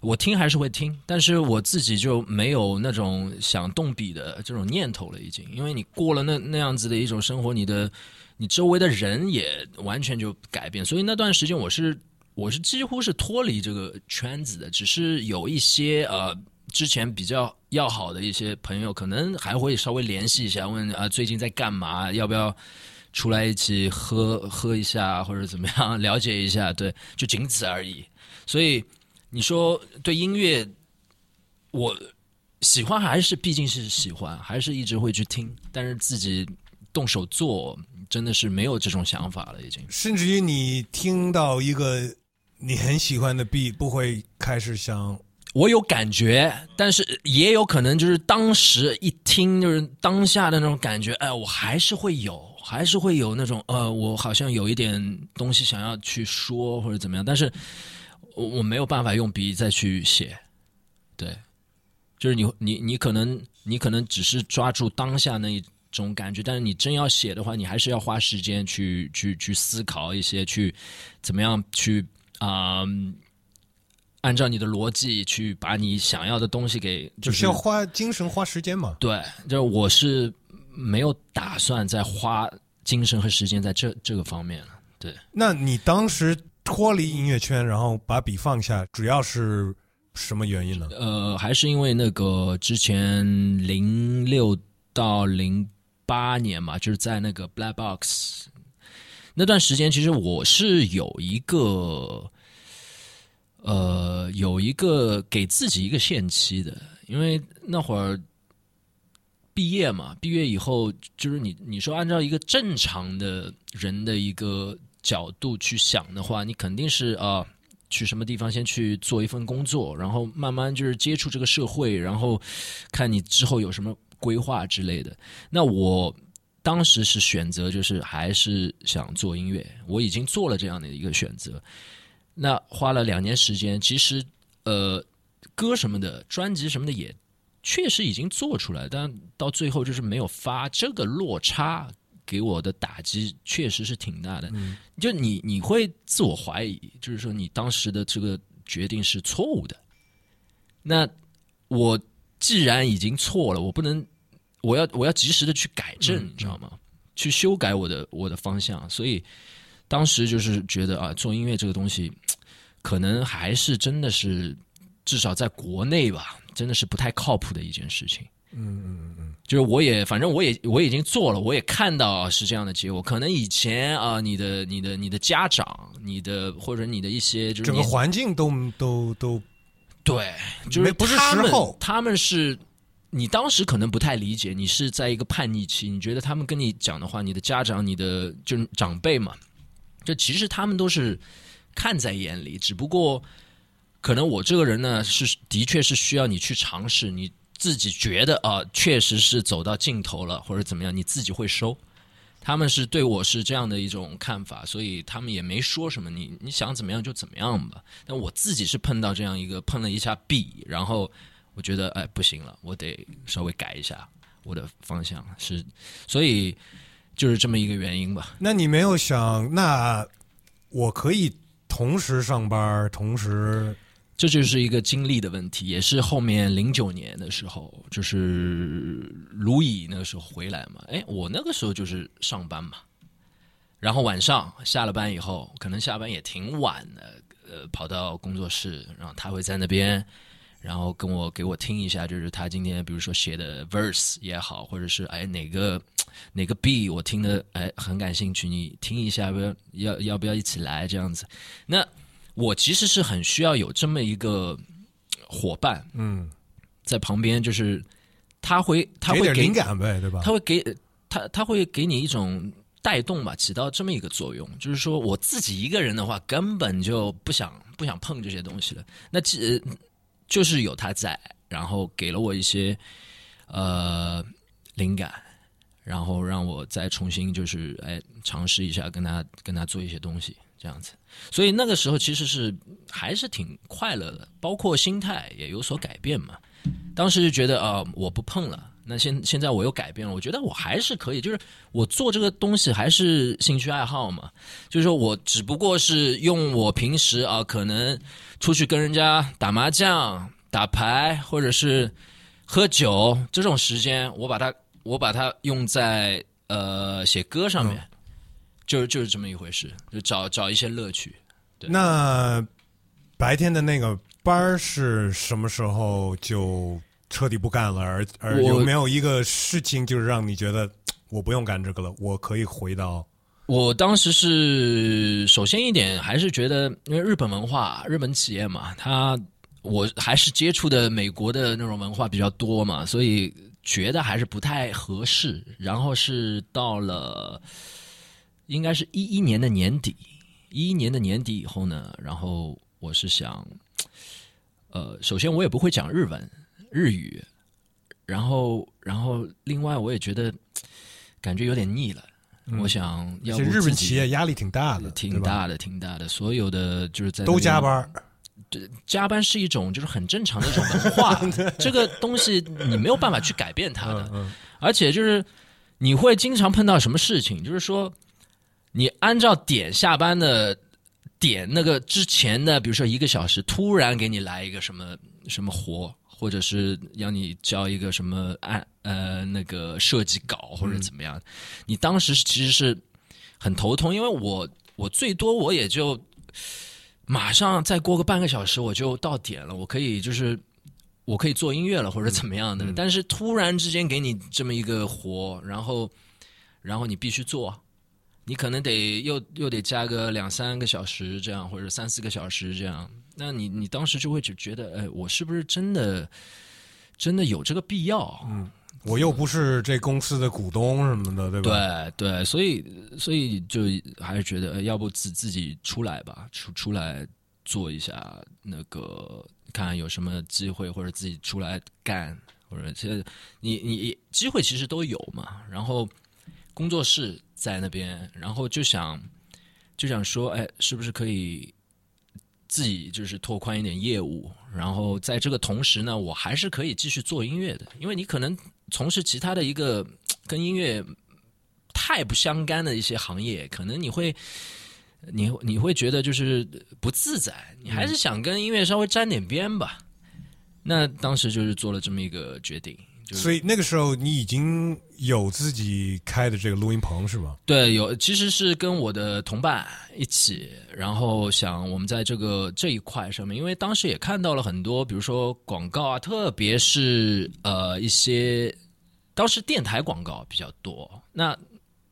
我听还是会听，但是我自己就没有那种想动笔的这种念头了，已经，因为你过了那那样子的一种生活，你的你周围的人也完全就改变，所以那段时间我是我是几乎是脱离这个圈子的，只是有一些呃之前比较要好的一些朋友，可能还会稍微联系一下，问啊、最近在干嘛，要不要出来一起喝喝一下或者怎么样，了解一下，对，就仅此而已。所以你说对音乐，我喜欢还是毕竟是喜欢，还是一直会去听，但是自己动手做，真的是没有这种想法了，已经。甚至于你听到一个你很喜欢的 B，不会开始想我有感觉，但是也有可能就是当时一听就是当下的那种感觉，哎，我还是会有，还是会有那种呃，我好像有一点东西想要去说或者怎么样，但是我我没有办法用笔再去写，对，就是你你你可能你可能只是抓住当下那一种感觉，但是你真要写的话，你还是要花时间去去去思考一些，去怎么样去啊。按照你的逻辑去把你想要的东西给，就是要花精神、花时间嘛。对，就是我是没有打算再花精神和时间在这这个方面了。对，那你当时脱离音乐圈，然后把笔放下，主要是什么原因呢？呃，还是因为那个之前零六到零八年嘛，就是在那个 Black Box 那段时间，其实我是有一个。呃，有一个给自己一个限期的，因为那会儿毕业嘛，毕业以后就是你你说按照一个正常的人的一个角度去想的话，你肯定是啊，去什么地方先去做一份工作，然后慢慢就是接触这个社会，然后看你之后有什么规划之类的。那我当时是选择就是还是想做音乐，我已经做了这样的一个选择。那花了两年时间，其实，呃，歌什么的、专辑什么的也确实已经做出来，但到最后就是没有发，这个落差给我的打击确实是挺大的。就你你会自我怀疑，就是说你当时的这个决定是错误的。那我既然已经错了，我不能，我要我要及时的去改正，你知道吗？去修改我的我的方向，所以。当时就是觉得啊，做音乐这个东西，可能还是真的是，至少在国内吧，真的是不太靠谱的一件事情。嗯嗯嗯，就是我也反正我也我已经做了，我也看到是这样的结果。可能以前啊，你的你的你的家长，你的或者你的一些就是整个环境都都都对，就是不是他们时候他们是。你当时可能不太理解，你是在一个叛逆期，你觉得他们跟你讲的话，你的家长、你的就是长辈嘛。就其实他们都是看在眼里，只不过可能我这个人呢是的确是需要你去尝试，你自己觉得啊，确实是走到尽头了或者怎么样，你自己会收。他们是对我是这样的一种看法，所以他们也没说什么，你你想怎么样就怎么样吧。但我自己是碰到这样一个碰了一下壁，然后我觉得哎不行了，我得稍微改一下我的方向，是所以。就是这么一个原因吧。那你没有想，那我可以同时上班，同时，这就是一个经历的问题，也是后面零九年的时候，就是卢乙那个时候回来嘛。哎，我那个时候就是上班嘛，然后晚上下了班以后，可能下班也挺晚的，呃，跑到工作室，然后他会在那边。然后跟我给我听一下，就是他今天比如说写的 verse 也好，或者是哎哪个哪个 B 我听的哎很感兴趣，你听一下，不要要要不要一起来这样子？那我其实是很需要有这么一个伙伴，嗯，在旁边，就是他会他会给灵感呗，对吧？他会给他他会给你一种带动吧，起到这么一个作用。就是说我自己一个人的话，根本就不想不想碰这些东西了。那既就是有他在，然后给了我一些呃灵感，然后让我再重新就是哎尝试一下跟他跟他做一些东西这样子，所以那个时候其实是还是挺快乐的，包括心态也有所改变嘛。当时就觉得啊我不碰了，那现现在我又改变了，我觉得我还是可以，就是我做这个东西还是兴趣爱好嘛，就是说我只不过是用我平时啊可能。出去跟人家打麻将、打牌，或者是喝酒这种时间，我把它我把它用在呃写歌上面，就是就是这么一回事，就找找一些乐趣。那白天的那个班是什么时候就彻底不干了？而而有没有一个事情，就是让你觉得 我不用干这个了，我可以回到？我当时是首先一点还是觉得，因为日本文化、日本企业嘛，它我还是接触的美国的那种文化比较多嘛，所以觉得还是不太合适。然后是到了应该是一一年的年底，一一年的年底以后呢，然后我是想，呃，首先我也不会讲日文、日语，然后然后另外我也觉得感觉有点腻了。我想，要不日本企业压力挺大的，挺大的，挺大的。所有的就是在都加班，对，加班是一种就是很正常的一种文化。这个东西你没有办法去改变它的，而且就是你会经常碰到什么事情，就是说你按照点下班的点那个之前的，比如说一个小时，突然给你来一个什么什么活。或者是要你交一个什么案呃那个设计稿或者怎么样，你当时其实是很头痛，因为我我最多我也就马上再过个半个小时我就到点了，我可以就是我可以做音乐了或者怎么样的，但是突然之间给你这么一个活，然后然后你必须做。你可能得又又得加个两三个小时这样，或者三四个小时这样，那你你当时就会就觉得，哎，我是不是真的真的有这个必要？嗯，我又不是这公司的股东什么的，对吧？对对，所以所以就还是觉得，要不自自己出来吧，出出来做一下那个，看有什么机会，或者自己出来干，或者其实你你机会其实都有嘛，然后。工作室在那边，然后就想就想说，哎，是不是可以自己就是拓宽一点业务？然后在这个同时呢，我还是可以继续做音乐的。因为你可能从事其他的一个跟音乐太不相干的一些行业，可能你会你你会觉得就是不自在。你还是想跟音乐稍微沾点边吧。那当时就是做了这么一个决定。所以那个时候你已经有自己开的这个录音棚是吗？对，有，其实是跟我的同伴一起，然后想我们在这个这一块上面，因为当时也看到了很多，比如说广告啊，特别是呃一些当时电台广告比较多，那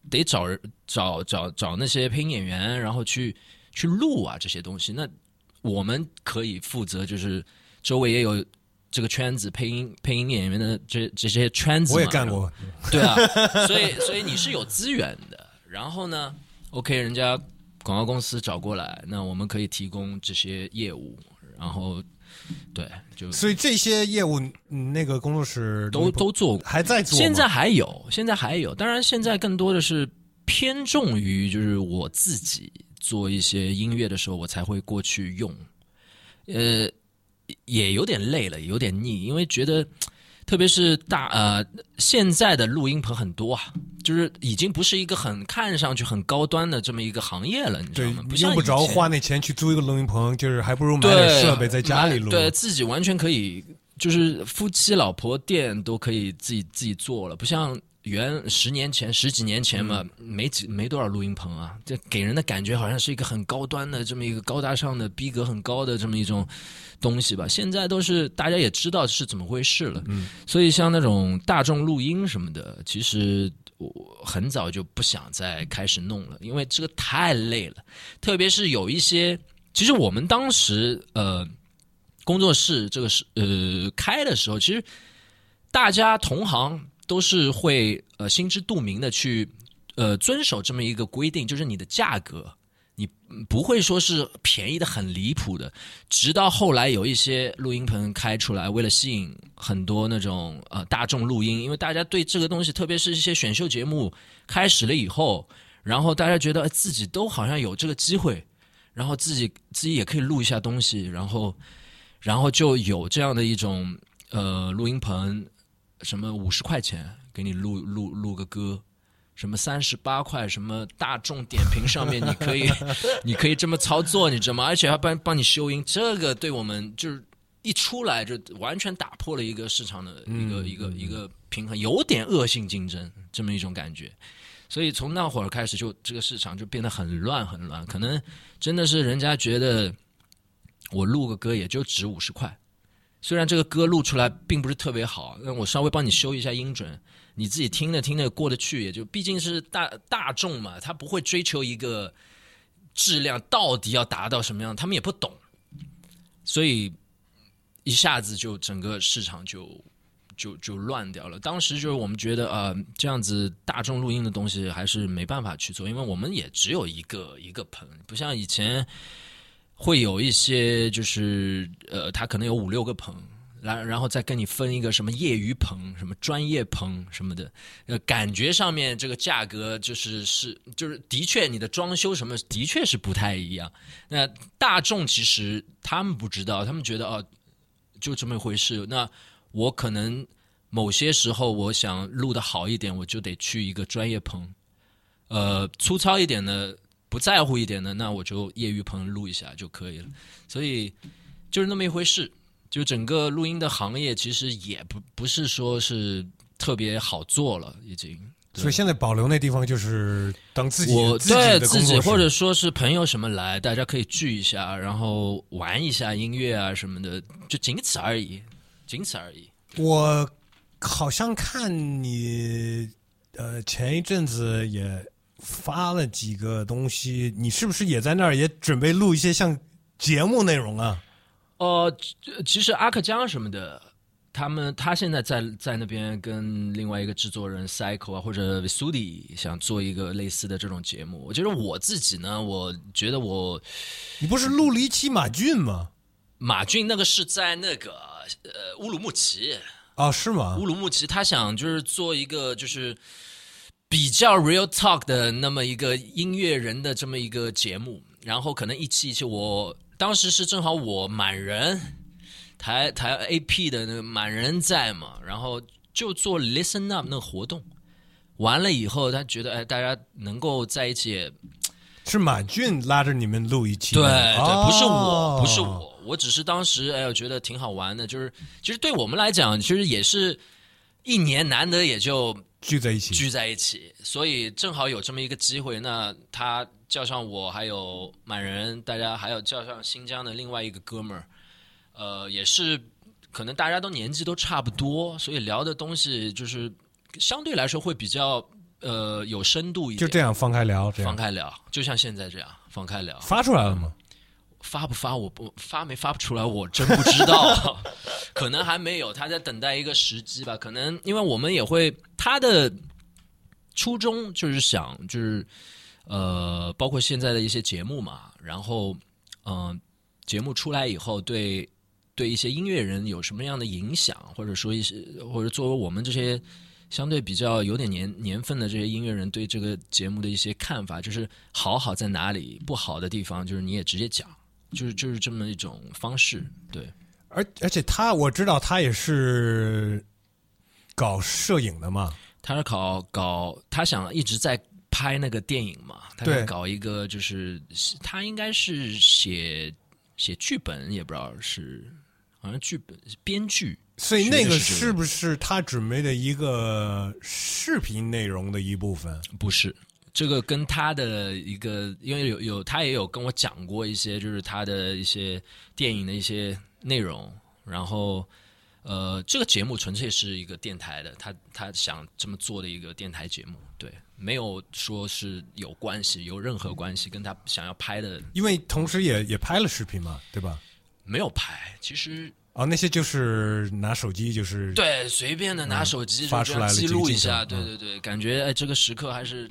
得找人找找找那些配音演员，然后去去录啊这些东西，那我们可以负责，就是周围也有。这个圈子配音配音演员的这这些圈子，我也干过，对啊，所以所以你是有资源的。然后呢，OK，人家广告公司找过来，那我们可以提供这些业务。然后，对，就所以这些业务，那个工作室都都做，还在做，现在还有，现在还有。当然，现在更多的是偏重于就是我自己做一些音乐的时候，我才会过去用，呃。也有点累了，有点腻，因为觉得，特别是大呃，现在的录音棚很多啊，就是已经不是一个很看上去很高端的这么一个行业了，你知道吗？用不着花那钱去租一个录音棚，就是还不如买点设备在家里录，对自己完全可以，就是夫妻老婆店都可以自己自己做了，不像。原十年前、十几年前嘛，没几没多少录音棚啊，这给人的感觉好像是一个很高端的这么一个高大上的、逼格很高的这么一种东西吧。现在都是大家也知道是怎么回事了，嗯，所以像那种大众录音什么的，其实我很早就不想再开始弄了，因为这个太累了。特别是有一些，其实我们当时呃工作室这个是呃开的时候，其实大家同行。都是会呃心知肚明的去呃遵守这么一个规定，就是你的价格你不会说是便宜的很离谱的。直到后来有一些录音棚开出来，为了吸引很多那种呃大众录音，因为大家对这个东西，特别是一些选秀节目开始了以后，然后大家觉得自己都好像有这个机会，然后自己自己也可以录一下东西，然后然后就有这样的一种呃录音棚。什么五十块钱给你录录录个歌，什么三十八块，什么大众点评上面你可以 你可以这么操作，你知道吗？而且还帮帮你修音，这个对我们就是一出来就完全打破了一个市场的一个一个一个平衡，有点恶性竞争这么一种感觉。所以从那会儿开始，就这个市场就变得很乱很乱。可能真的是人家觉得我录个歌也就值五十块。虽然这个歌录出来并不是特别好，那我稍微帮你修一下音准，你自己听着听着过得去，也就毕竟是大大众嘛，他不会追求一个质量到底要达到什么样，他们也不懂，所以一下子就整个市场就就就乱掉了。当时就是我们觉得啊，这样子大众录音的东西还是没办法去做，因为我们也只有一个一个棚，不像以前。会有一些，就是呃，他可能有五六个棚，然然后再跟你分一个什么业余棚、什么专业棚什么的，呃，感觉上面这个价格就是是就是的确，你的装修什么的确是不太一样。那大众其实他们不知道，他们觉得哦，就这么一回事。那我可能某些时候我想录的好一点，我就得去一个专业棚，呃，粗糙一点的。不在乎一点的，那我就业余朋友录一下就可以了。所以就是那么一回事。就整个录音的行业其实也不不是说是特别好做了，已经。所以现在保留那地方就是当自己我对自己或者说是朋友什么来，大家可以聚一下，然后玩一下音乐啊什么的，就仅此而已，仅此而已。我好像看你呃前一阵子也发了几个东西，你是不是也在那儿也准备录一些像节目内容啊？呃，其其实阿克江什么的，他们他现在在在那边跟另外一个制作人 Cycle 啊或者 Visudi 想做一个类似的这种节目。我觉得我自己呢，我觉得我你不是录了一期马俊吗？马俊那个是在那个呃乌鲁木齐，啊，是吗乌？鲁木齐他想就是做一个就是比较 real talk 的那么一个音乐人的这么一个节目，然后可能一期一期我当时是正好我满人台台 AP 的那个满人在嘛，然后就做 listen up 那个活动。完了以后，他觉得哎，大家能够在一起是马俊拉着你们录一期对，对，哦不是我，不是我，我只是当时哎，我觉得挺好玩的，就是其实对我们来讲，其实也是一年难得也就聚在一起。聚在一起，所以正好有这么一个机会，那他叫上我，还有满人，大家还有叫上新疆的另外一个哥们儿，呃，也是可能大家都年纪都差不多，所以聊的东西就是相对来说会比较呃有深度一点，就这样放开聊，这样放开聊，就像现在这样放开聊。发出来了吗？发不发我不发没发不出来，我真不知道，可能还没有，他在等待一个时机吧。可能因为我们也会他的初衷就是想就是呃，包括现在的一些节目嘛，然后嗯、节目出来以后对对一些音乐人有什么样的影响，或者说一些或者作为我们这些。相对比较有点年年份的这些音乐人对这个节目的一些看法，就是好好在哪里，不好的地方就是你也直接讲，就是就是这么一种方式。对，而而且他我知道他也是搞摄影的嘛，他是搞搞，他想一直在拍那个电影嘛，他对想搞一个就是他应该是写写剧本，也不知道是好像剧本编剧，所以那个是不是他准备的一个视频内容的一部分？不是，这个跟他的一个，因为有有他也有跟我讲过一些，就是他的一些电影的一些内容，然后呃，这个节目纯粹是一个电台的，他他想这么做的一个电台节目，对，没有说是有关系，有任何关系跟他想要拍的因为同时也也拍了视频嘛，对吧？没有拍，其实哦，那些就是拿手机，就是对随便的拿手机嗯发出来记录一下，对对对，感觉哎这个时刻还是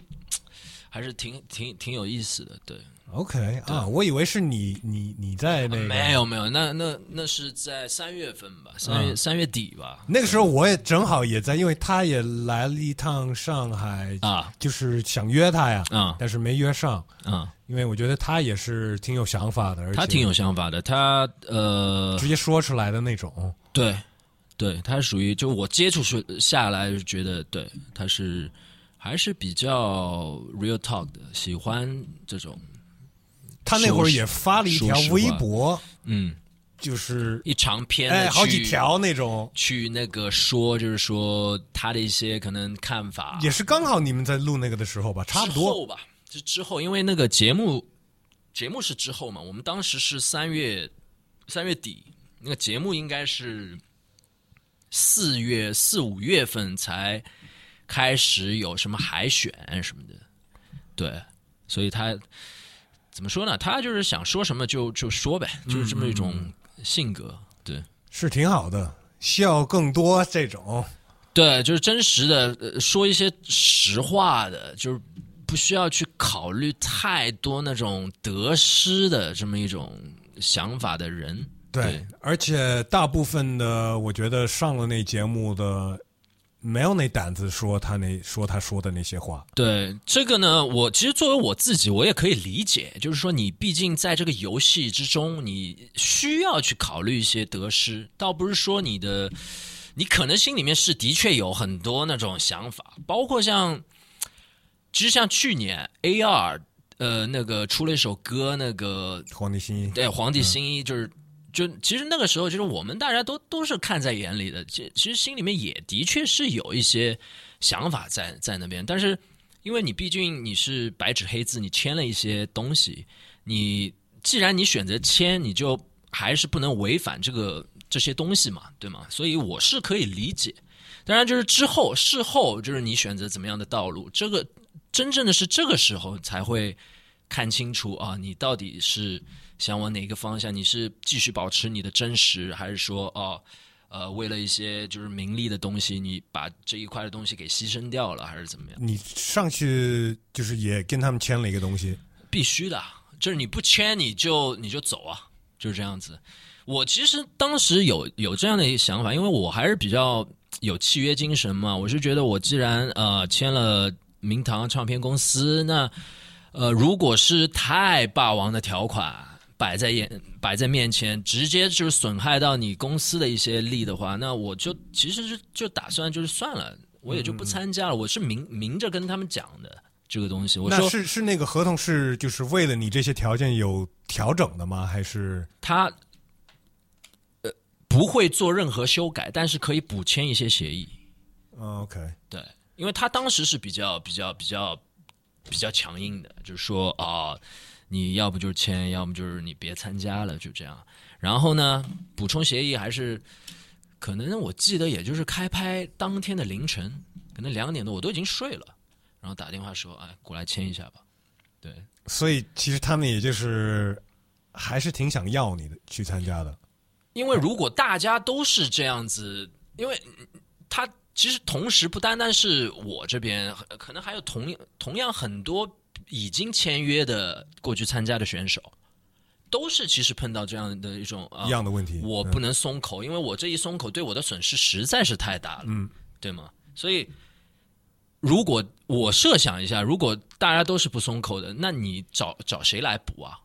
还是挺挺挺有意思的，对。OK 啊，我以为是你你你在那个没有没有，那那那是在三月份吧，三月、嗯。三月底吧。那个时候我也正好也在，因为他也来了一趟上海，啊。就是想约他呀，啊但是没约上，啊，因为我觉得他也是挺有想法的，而且他挺有想法的，他呃，直接说出来的那种。对对，他属于就我接触出下来觉得，对，他是还是比较 real talk 的，喜欢这种他那会儿也发了一条微博，嗯。就是一长篇哎好几条那种，去那个说，就是说他的一些可能看法，也是刚好你们在录那个的时候吧，差不之多。后吧，是之后，因为那个节目节目是之后嘛，我们当时是三月三月底，那个节目应该是四月四五月份才开始有什么海选什么的，对，所以他怎么说呢？他就是想说什么就就说呗，就是这么一种性格，对。是挺好的，需要更多这种。对，就是真实的、呃说一些实话的，就是不需要去考虑太多那种得失的这么一种想法的人。对而且大部分的，我觉得上了那节目的，没有那胆子说他那说他说的那些话。对这个呢，我其实作为我自己，我也可以理解，就是说你毕竟在这个游戏之中，你需要去考虑一些得失，倒不是说你的，你可能心里面是的确有很多那种想法，包括像，其实像去年 A R 呃那个出了一首歌，那个皇帝新衣，对皇帝新衣就是。就其实那个时候，就是我们大家都都是看在眼里的，其其实心里面也的确是有一些想法在在那边，但是因为你毕竟你是白纸黑字，你签了一些东西，你既然你选择签，你就还是不能违反这个这些东西嘛，对吗？所以我是可以理解。当然，就是之后事后，就是你选择怎么样的道路，这个真正的是这个时候才会看清楚啊，你到底是想往哪个方向？你是继续保持你的真实，还是说哦，呃，为了一些就是名利的东西，你把这一块的东西给牺牲掉了，还是怎么样？你上去就是也跟他们签了一个东西，必须的，就是你不签你就你就走啊，就是这样子。我其实当时有有这样的一个想法，因为我还是比较。有契约精神嘛？我是觉得，我既然呃签了明堂唱片公司，那呃如果是太霸王的条款摆在眼摆在面前，直接就是损害到你公司的一些利的话，那我就其实是就打算就是算了，我也就不参加了。我是明明着跟他们讲的这个东西。我说是是那个合同是就是为了你这些条件有调整的吗？还是他？不会做任何修改，但是可以补签一些协议。OK，对，因为他当时是比较比较比较比较强硬的，就是说啊，你要不就是签，要么就是你别参加了，就这样。然后呢，补充协议还是可能我记得，也就是开拍当天的凌晨，可能两点多我都已经睡了，然后打电话说，哎，过来签一下吧。对，所以其实他们也就是还是挺想要你的去参加的。因为如果大家都是这样子，因为他其实同时不单单是我这边，可能还有同同样很多已经签约的过去参加的选手，都是其实碰到这样的一种一样的问题。我不能松口，因为我这一松口对我的损失实在是太大了，嗯，对吗？所以如果我设想一下，如果大家都是不松口的，那你找找谁来补啊？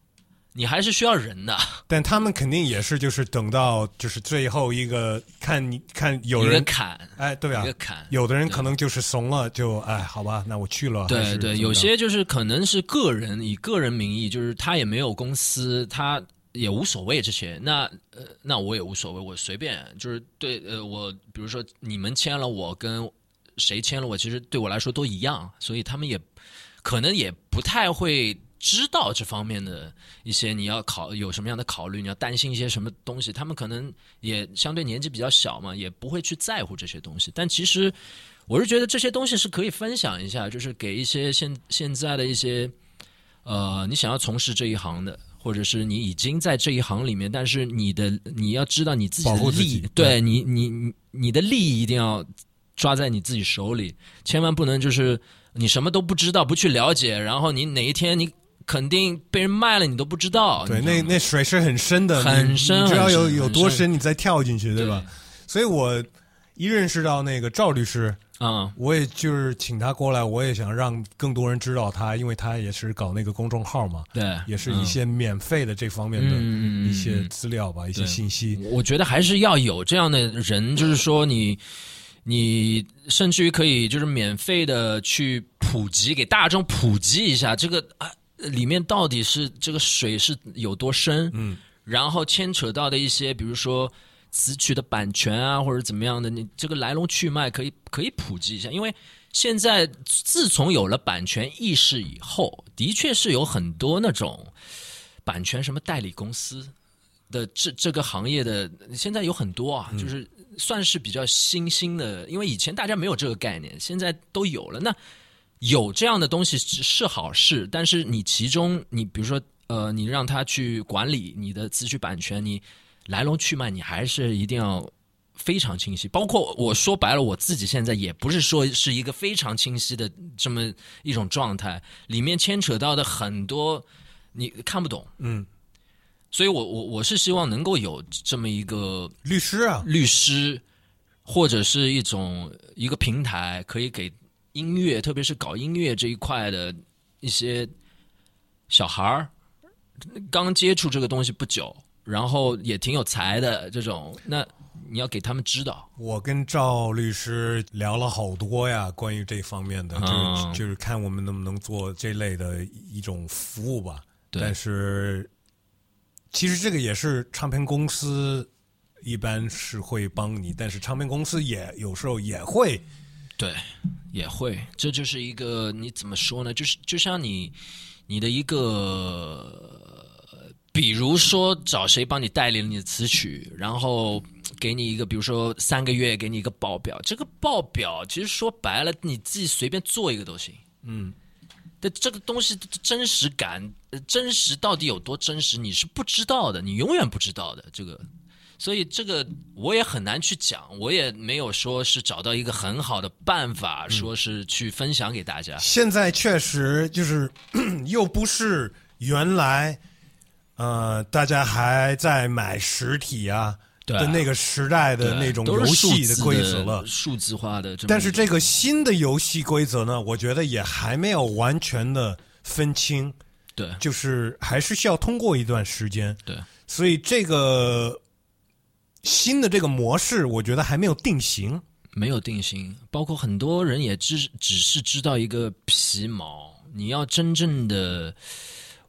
你还是需要人的，但他们肯定也是，就是等到就是最后一个看你看有人砍，哎，对啊，一个砍，有的人可能就是怂了，就哎，好吧，那我去了。对对，有些就是可能是个人以个人名义，就是他也没有公司，他也无所谓这些。那呃，那我也无所谓，我随便，就是对呃，我比如说你们签了我跟谁签了我，其实对我来说都一样，所以他们也可能也不太会。知道这方面的一些，你要考有什么样的考虑，你要担心一些什么东西，他们可能也相对年纪比较小嘛，也不会去在乎这些东西。但其实，我是觉得这些东西是可以分享一下，就是给一些现现在的一些，呃，你想要从事这一行的，或者是你已经在这一行里面，但是你的你要知道你自己的利益，对你你你的利益一定要抓在你自己手里，千万不能就是你什么都不知道，不去了解，然后你哪一天你。肯定被人卖了，你都不知道。对，那那水是很深的，很深，你知道有有多深，你再跳进去，对吧？所以我一认识到那个赵律师啊，我也就是请他过来，我也想让更多人知道他，因为他也是搞那个公众号嘛，对，也是一些免费的这方面的一些资料吧，一些信息。我觉得还是要有这样的人，就是说你你甚至于可以就是免费的去普及给大众普及一下这个啊。里面到底是这个水是有多深？嗯，然后牵扯到的一些，比如说词曲的版权啊，或者怎么样的，你这个来龙去脉可以可以普及一下。因为现在自从有了版权意识以后，的确是有很多那种版权什么代理公司的这这个行业的，现在有很多啊，就是算是比较新兴的，因为以前大家没有这个概念，现在都有了。那有这样的东西是好事，但是你其中，你比如说，呃，你让他去管理你的词曲版权，你来龙去脉，你还是一定要非常清晰。包括我说白了，我自己现在也不是说是一个非常清晰的这么一种状态，里面牵扯到的很多你看不懂，嗯，所以我我我是希望能够有这么一个律师啊，律师或者是一种一个平台，可以给。音乐，特别是搞音乐这一块的一些小孩儿，刚接触这个东西不久，然后也挺有才的这种，那你要给他们知道。我跟赵律师聊了好多呀，关于这方面的，就是就是看我们能不能做这类的一种服务吧。但是其实这个也是唱片公司一般是会帮你，但是唱片公司也有时候也会，对，也会。这就是一个你怎么说呢？就是就像你你的一个，比如说找谁帮你代理你的词曲，然后给你一个，比如说三个月给你一个报表，这个报表其实说白了，你自己随便做一个都行。嗯，但这个东西真实感，呃真实到底有多真实，你是不知道的，你永远不知道的。这个，所以这个我也很难去讲，我也没有说是找到一个很好的办法，说是去分享给大家。现在确实就是 又不是原来，呃，大家还在买实体啊对啊的那个时代的那种游戏的规则了。数字化的。但是这个新的游戏规则呢，我觉得也还没有完全的分清，对就是还是需要通过一段时间。对所以这个新的这个模式，我觉得还没有定型。没有定型，包括很多人也只只是知道一个皮毛，你要真正的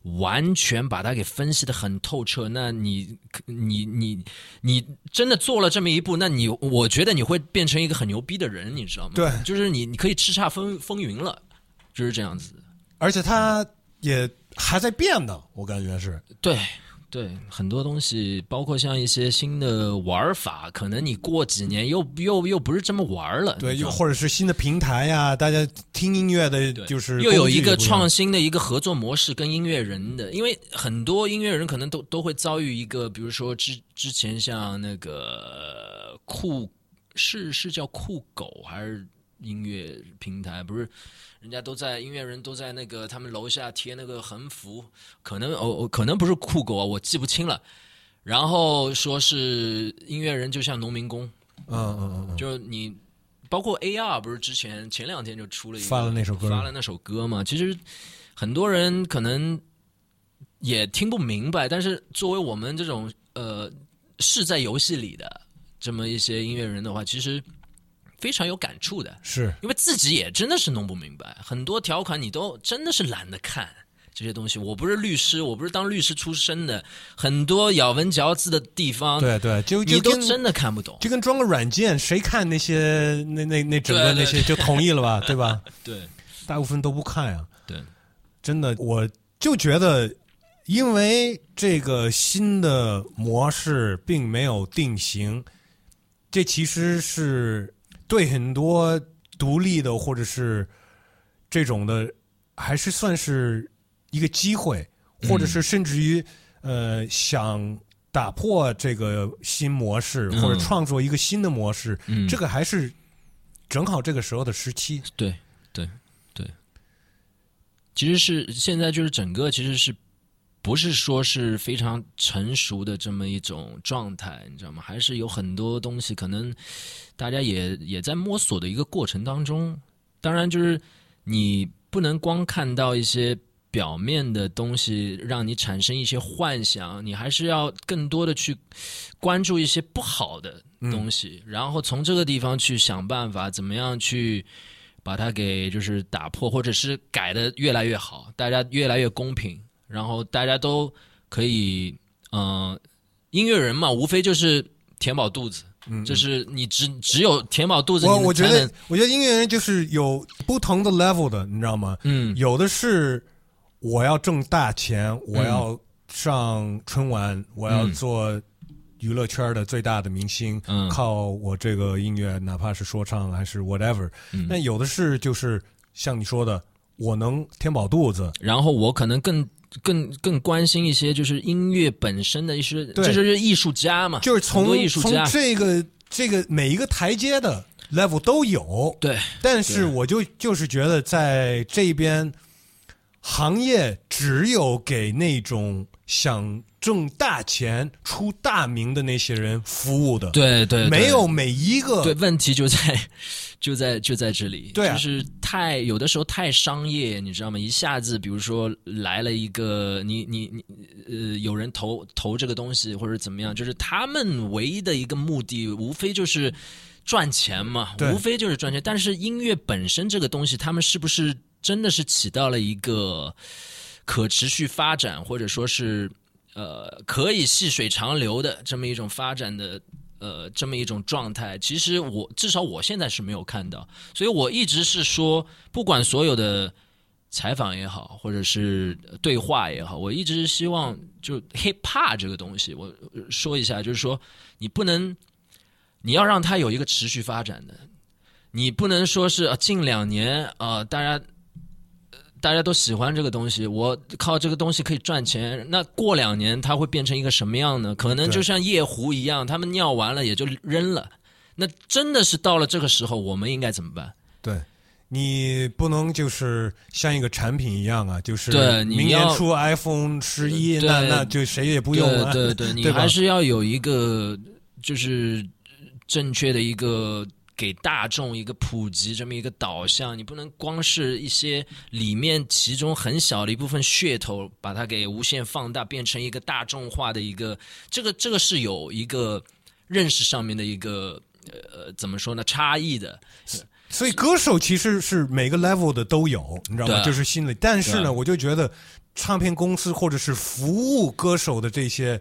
完全把它给分析的很透彻，那你你你你真的做了这么一步，那你我觉得你会变成一个很牛逼的人，你知道吗？对就是你你可以叱咤风风云了，就是这样子。而且它也还在变呢，我感觉是。对对，很多东西，包括像一些新的玩法，可能你过几年又又又不是这么玩了。对，又或者是新的平台呀，大家听音乐的，就是又有一个创新的一个合作模式跟音乐人的，因为很多音乐人可能都都会遭遇一个，比如说之之前像那个酷是是叫酷狗还是音乐平台，不是人家都在音乐人都在那个他们楼下贴那个横幅，可能哦哦可能不是酷狗啊，我记不清了。然后说是音乐人就像农民工，嗯嗯嗯就你包括 AR 不是之前前两天就出了一个发了那首歌发了那首歌嘛？其实很多人可能也听不明白，但是作为我们这种呃是在游戏里的这么一些音乐人的话，其实非常有感触的嗯，，是因为自己也真的是弄不明白，很多条款你都真的是懒得看。这些东西，我不是律师，我不是当律师出身的，很多咬文嚼字的地方，对对，就就你都真的看不懂。就跟装个软件，谁看那些那那那整个那些就同意了吧，对吧？对大部分都不看呀。对，真的，我就觉得，因为这个新的模式并没有定型，这其实是对很多独立的或者是这种的，还是算是一个机会，或者是甚至于呃想。打破这个新模式，嗯或者创作一个新的模式，嗯这个还是正好这个时候的时期。对对对，其实是现在就是整个其实是不是说是非常成熟的这么一种状态，你知道吗？还是有很多东西可能大家也也在摸索的一个过程当中。当然，就是你不能光看到一些。表面的东西让你产生一些幻想，你还是要更多的去关注一些不好的东西，然后从这个地方去想办法，怎么样去把它给就是打破，或者是改的越来越好，大家越来越公平，然后大家都可以，嗯、音乐人嘛，无非就是填饱肚子，嗯，就是你只只有填饱肚子，我我觉得我觉得音乐人就是有不同的 level 的，你知道吗？嗯。有的是我要挣大钱，我要上春晚，我要做娱乐圈的最大的明星，嗯。靠我这个音乐，哪怕是说唱还是 whatever。嗯。那有的是就是像你说的，我能填饱肚子，然后我可能更更更关心一些就是音乐本身的一些，这就是艺术家嘛，就是从艺术从家，这个这个每一个台阶的 level 都有。对。但是我就就是觉得在这边，行业只有给那种想挣大钱、出大名的那些人服务的，对对，对。没有每一个对，问题就在就在就在这里，对啊就是太有的时候太商业，你知道吗？一下子，比如说来了一个你你你呃，有人投投这个东西或者怎么样，就是他们唯一的一个目的，无非就是赚钱嘛，无非就是赚钱。但是音乐本身这个东西，他们是不是真的是起到了一个可持续发展，或者说是呃可以细水长流的这么一种发展的呃这么一种状态，其实我至少我现在是没有看到，所以我一直是说，不管所有的采访也好，或者是对话也好，我一直是希望就 hip hop 这个东西，我说一下，就是说你不能你要让它有一个持续发展的。你不能说是，近两年啊，大家大家都喜欢这个东西，我靠这个东西可以赚钱。那过两年它会变成一个什么样呢？可能就像夜壶一样，他们尿完了也就扔了。那真的是到了这个时候，我们应该怎么办？对，你不能就是像一个产品一样啊，就是对明年出 iPhone 十一，那那就谁也不用了。对对，你还是要有一个就是正确的一个。给大众一个普及这么一个导向，你不能光是一些里面其中很小的一部分噱头，把它给无限放大，变成一个大众化的一个，这个这个是有一个认识上面的一个呃怎么说呢差异的。所以歌手其实是每个 level 的都有，你知道吗？就是心里，但是呢，我就觉得唱片公司或者是服务歌手的这些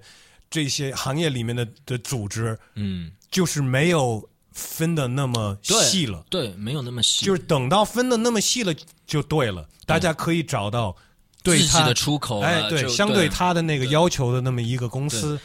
这些行业里面的的组织，嗯，就是没有。分的那么细了，对，没有那么细，就是等到分的那么细了就对了，大家可以找到对自己的出口，哎，对，相对他的那个要求的那么一个公司，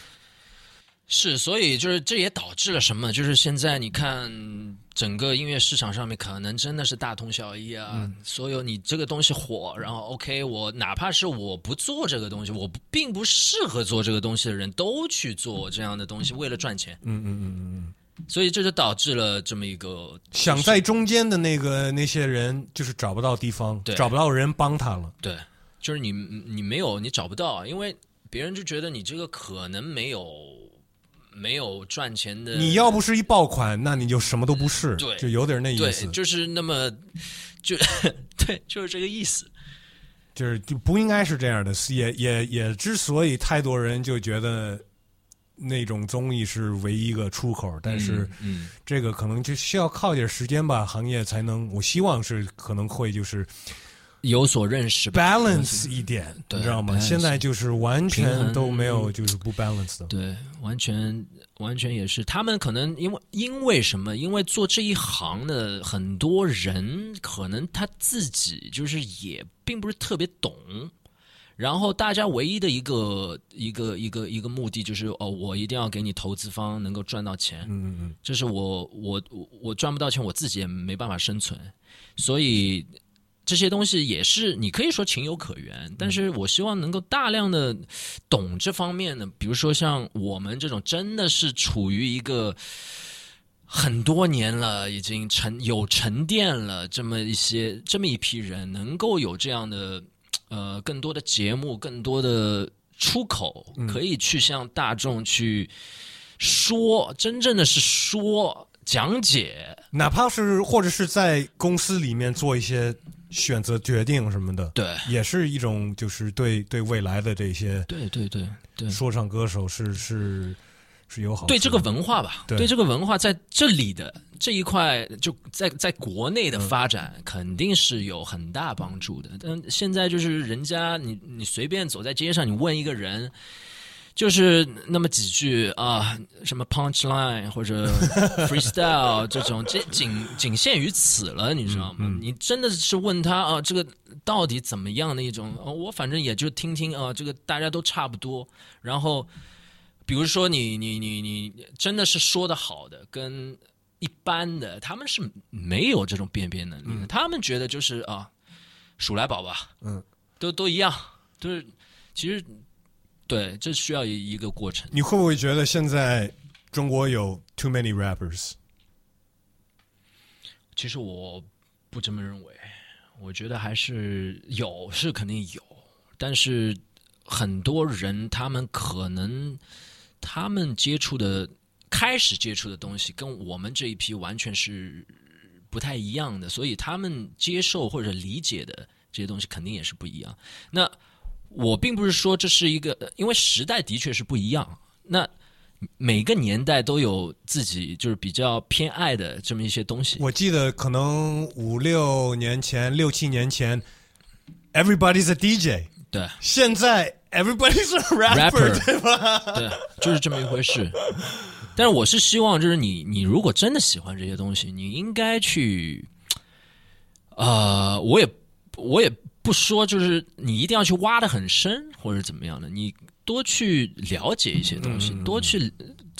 是，所以就是这也导致了什么？就是现在你看整个音乐市场上面，可能真的是大同小异啊。所有你这个东西火，然后 OK，我哪怕是我不做这个东西，我并不适合做这个东西的人都去做这样的东西，为了赚钱。嗯嗯嗯嗯嗯。所以这就导致了这么一个想在中间的那个那些人就是找不到地方，找不到人帮他了。对，就是你你没有你找不到，因为别人就觉得你这个可能没有没有赚钱的。你要不是一爆款，那你就什么都不是。对，就有点那意思。就是那么就 对，就是这个意思。就是就不应该是这样的，也也也之所以太多人就觉得。那种综艺是唯一一个出口，但是这个可能就需要靠点时间吧，行业才能。我希望是可能会就是有所认识，balance 一点，你知道吗？现在就是完全都没有，就是不 balance 的。对，完全完全也是。他们可能因为因为什么？因为做这一行的很多人，可能他自己就是也并不是特别懂。然后大家唯一的一个一个一个一个目的就是哦，我一定要给你投资方能够赚到钱。嗯嗯嗯，这是我我我赚不到钱，我自己也没办法生存。所以这些东西也是你可以说情有可原，但是我希望能够大量的懂这方面的，比如说像我们这种真的是处于一个很多年了，已经沉有沉淀了这么一些这么一批人，能够有这样的。呃，更多的节目，更多的出口，可以去向大众去说，真正的是说讲解，哪怕是或者是在公司里面做一些选择决定什么的，对，也是一种就是对对未来的这些，对对对对，说唱歌手是是。是友好对这个文化吧，对这个文化在这里的这一块，就在在国内的发展肯定是有很大帮助的。但现在就是人家，你你随便走在街上，你问一个人，就是那么几句啊，什么 punch line 或者 freestyle 这种，这仅仅限于此了，你知道吗？你真的是问他啊，这个到底怎么样的一种？我反正也就听听啊，这个大家都差不多，然后。比如说，你你你你真的是说的好的，跟一般的他们是没有这种辨别能力的。他们觉得就是啊，鼠来宝吧，嗯，都都一样，就是其实对，这需要一一个过程。你会不会觉得现在中国有 too many rappers？其实我不这么认为，我觉得还是有，是肯定有，但是很多人他们可能。他们接触的开始接触的东西跟我们这一批完全是不太一样的，所以他们接受或者理解的这些东西肯定也是不一样。那我并不是说这是一个，因为时代的确是不一样。那每个年代都有自己就是比较偏爱的这么一些东西。我记得可能五六年前、六七年前，Everybody's a DJ。对，现在。everybody's a 吧？对，就是这么一回事。但是我是希望，就是你，你如果真的喜欢这些东西，你应该去，呃，我也我也不说，就是你一定要去挖的很深或者怎么样的，你多去了解一些东西，多去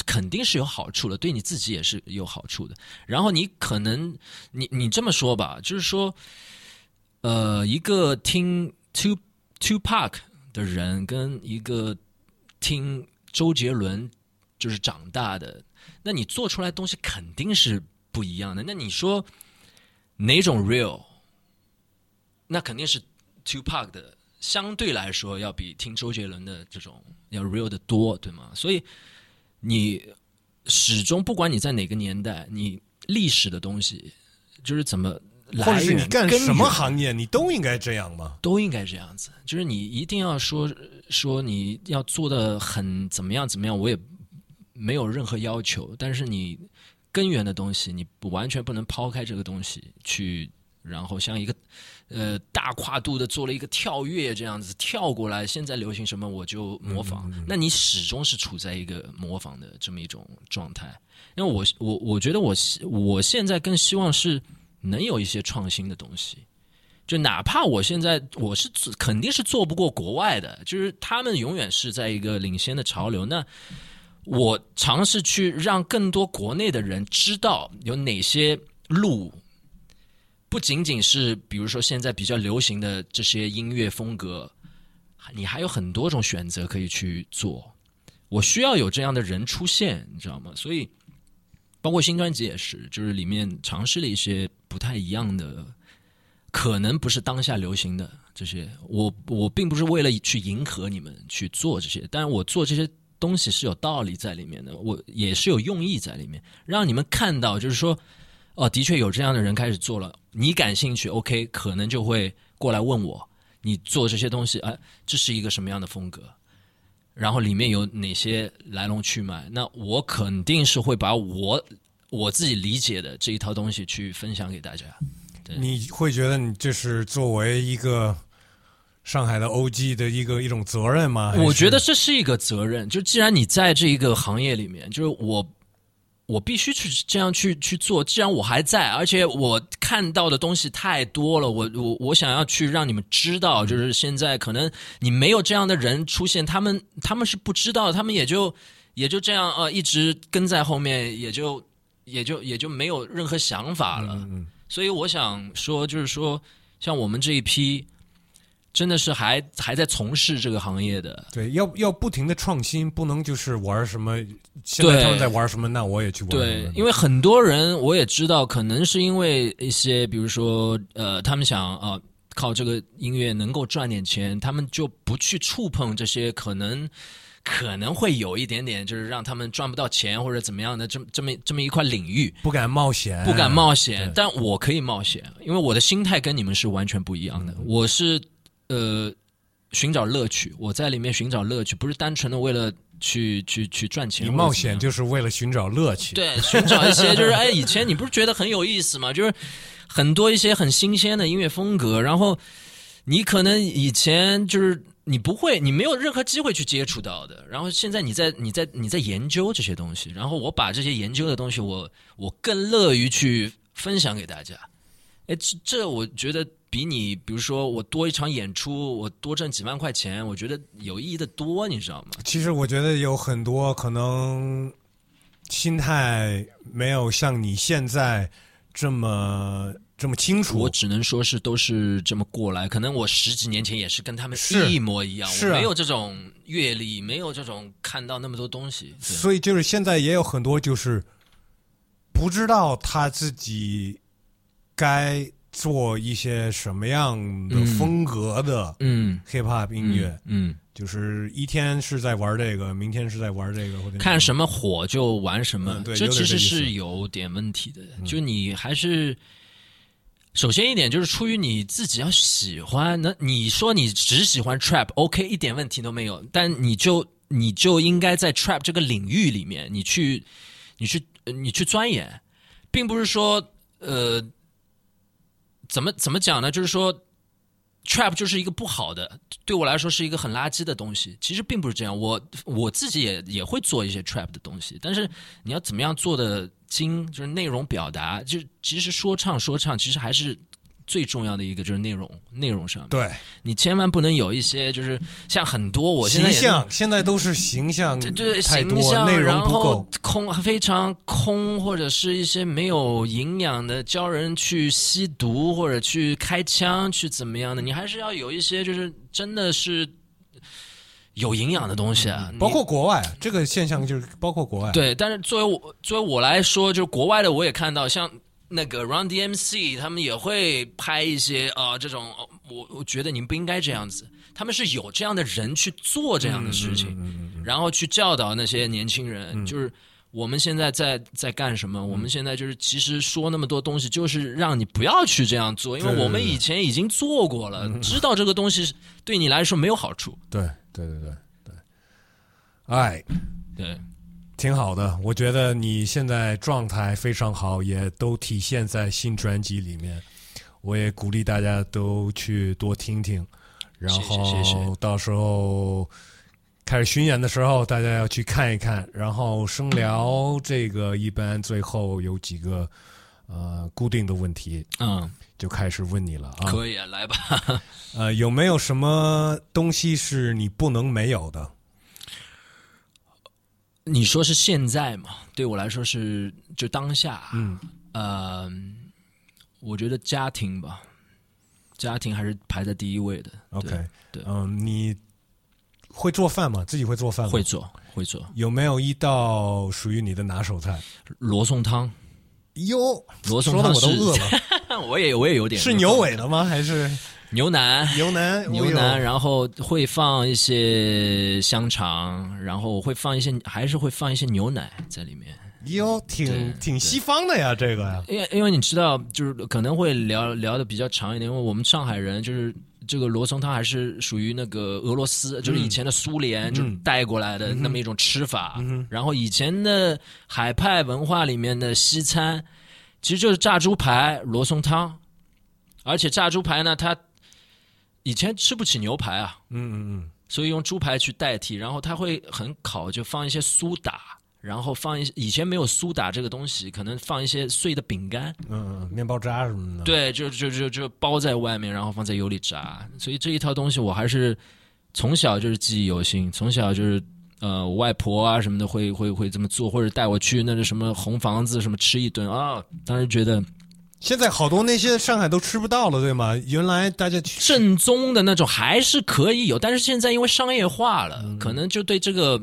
肯定是有好处的，对你自己也是有好处的。然后你可能，你你这么说吧，就是说，呃，一个听 Two Two Park 的人跟一个听周杰伦就是长大的，那你做出来的东西肯定是不一样的。那你说哪种 real？那肯定是 Two Park 的，相对来说要比听周杰伦的这种要 real 的多，对吗？所以你始终不管你在哪个年代，你历史的东西就是怎么来或者是你干根什么行业，你都应该这样吗？都应该这样子，就是你一定要说说你要做的很怎么样怎么样，我也没有任何要求，但是你根源的东西，你完全不能抛开这个东西去，然后像一个呃大跨度的做了一个跳跃这样子跳过来，现在流行什么我就模仿，那你始终是处在一个模仿的这么一种状态。因为我我我觉得我希我现在更希望是能有一些创新的东西。就哪怕我现在我是肯定是做不过国外的，就是他们永远是在一个领先的潮流。那我尝试去让更多国内的人知道有哪些路，不仅仅是比如说现在比较流行的这些音乐风格，你还有很多种选择可以去做。我需要有这样的人出现，你知道吗？所以，包括新专辑也是，就是里面尝试了一些不太一样的。可能不是当下流行的这些，我我并不是为了去迎合你们去做这些，但是我做这些东西是有道理在里面的，我也是有用意在里面，让你们看到，就是说，哦，的确有这样的人开始做了，你感兴趣，OK，可能就会过来问我，你做这些东西，哎，这是一个什么样的风格？然后里面有哪些来龙去脉？那我肯定是会把我我自己理解的这一套东西去分享给大家。对你会觉得你这是作为一个上海的 OG 的一个一种责任吗？我觉得这是一个责任，就既然你在这一个行业里面，就是我，我必须去这样去去做。既然我还在，而且我看到的东西太多了，我我我想要去让你们知道，就是现在可能你没有这样的人出现，他们他们是不知道，他们也就也就这样呃一直跟在后面，也就也就也就没有任何想法了。嗯所以我想说，就是说，像我们这一批，真的是还还在从事这个行业的，对，要要不停的创新，不能就是玩什么。现在对他们在玩什么，那我也去玩。对，因为很多人我也知道，可能是因为一些，比如说，呃，他们想啊、呃靠这个音乐能够赚点钱，他们就不去触碰这些可能可能会有一点点，就是让他们赚不到钱或者怎么样的这么这么这么一块领域，不敢冒险，不敢冒险，但我可以冒险，因为我的心态跟你们是完全不一样的。嗯我是呃寻找乐趣，我在里面寻找乐趣，不是单纯的为了去去去赚钱你。冒险就是为了寻找乐趣。对，寻找一些就是哎，以前你不是觉得很有意思吗？就是很多一些很新鲜的音乐风格，然后你可能以前就是你不会，你没有任何机会去接触到的，然后现在你在你在你在研究这些东西，然后我把这些研究的东西，我我更乐于去分享给大家。哎，这这我觉得比你，比如说我多一场演出，我多挣几万块钱，我觉得有意义的多，你知道吗？其实我觉得有很多可能心态没有像你现在这么这么清楚。我只能说是都是这么过来，可能我十几年前也是跟他们是一模一样，是啊我没有这种阅历，没有这种看到那么多东西。对所以就是现在也有很多就是不知道他自己该做一些什么样的嗯风格的嗯，hip hop 音乐，嗯，就是一天是在玩这个，明天是在玩这个，或者看什么火就玩什么，嗯对这其实是有点问题的。就你还是首先一点就是出于你自己要喜欢，那你说你只喜欢 trap，OK，、一点问题都没有，但你就你就应该在 trap 这个领域里面，你去你去呃你去钻研，并不是说呃怎么怎么讲呢？就是说 trap 就是一个不好的，对我来说是一个很垃圾的东西。其实并不是这样，我我自己也也会做一些 trap 的东西，但是你要怎么样做的精，就是内容表达，就其实说唱说唱，其实还是。最重要的一个就是内容，内容上面，对。你千万不能有一些就是像很多我现在形象，现在都是形象，对形象，内容不够，空非常空，或者是一些没有营养的，教人去吸毒或者去开枪去怎么样的，你还是要有一些就是真的是有营养的东西啊，包括国外这个现象就是包括国外，对，但是作为我作为我来说，就是国外的我也看到像。那个 Run DMC 他们也会拍一些啊，这种我我觉得你们不应该这样子。他们是有这样的人去做这样的事情，然后去教导那些年轻人。就是我们现在在在干什么？我们现在就是其实说那么多东西，就是让你不要去这样做，因为我们以前已经做过了，知道这个东西对你来说没有好处。对对对对对，哎，对。挺好的，我觉得你现在状态非常好，也都体现在新专辑里面。我也鼓励大家都去多听听，然后到时候开始巡演的时候，大家要去看一看。然后声聊这个一般最后有几个呃固定的问题，嗯，就开始问你了啊。可以啊，来吧。呃，有没有什么东西是你不能没有的？你说是现在嘛？对我来说是就当下。嗯，呃，我觉得家庭吧，家庭还是排在第一位的。OK，对，嗯，你会做饭吗？自己会做饭吗？会做，会做。有没有一道属于你的拿手菜？罗宋汤。哟，罗宋汤我都饿了。我也，我也有点。是牛尾的吗？还是？牛腩，牛腩，牛腩，然后会放一些香肠，然后会放一些，还是会放一些牛奶在里面。哟，挺挺西方的呀，这个呀。因为因为你知道，就是可能会聊聊的比较长一点，因为我们上海人就是这个罗宋汤还是属于那个俄罗斯，就是以前的苏联就带过来的那么一种吃法。然后以前的海派文化里面的西餐，其实就是炸猪排、罗宋汤，而且炸猪排呢，它。以前吃不起牛排啊，嗯嗯嗯，所以用猪排去代替，然后它会很烤，就放一些苏打，然后放一些以前没有苏打这个东西，可能放一些碎的饼干，嗯嗯，面包渣什么的，对，就就就就包在外面，然后放在油里炸，所以这一套东西我还是从小就是记忆犹新，从小就是呃外婆啊什么的会会会这么做，或者带我去那个什么红房子什么吃一顿啊，当时觉得。现在好多那些上海都吃不到了，对吗？原来大家正宗的那种还是可以有，但是现在因为商业化了，可能就对这个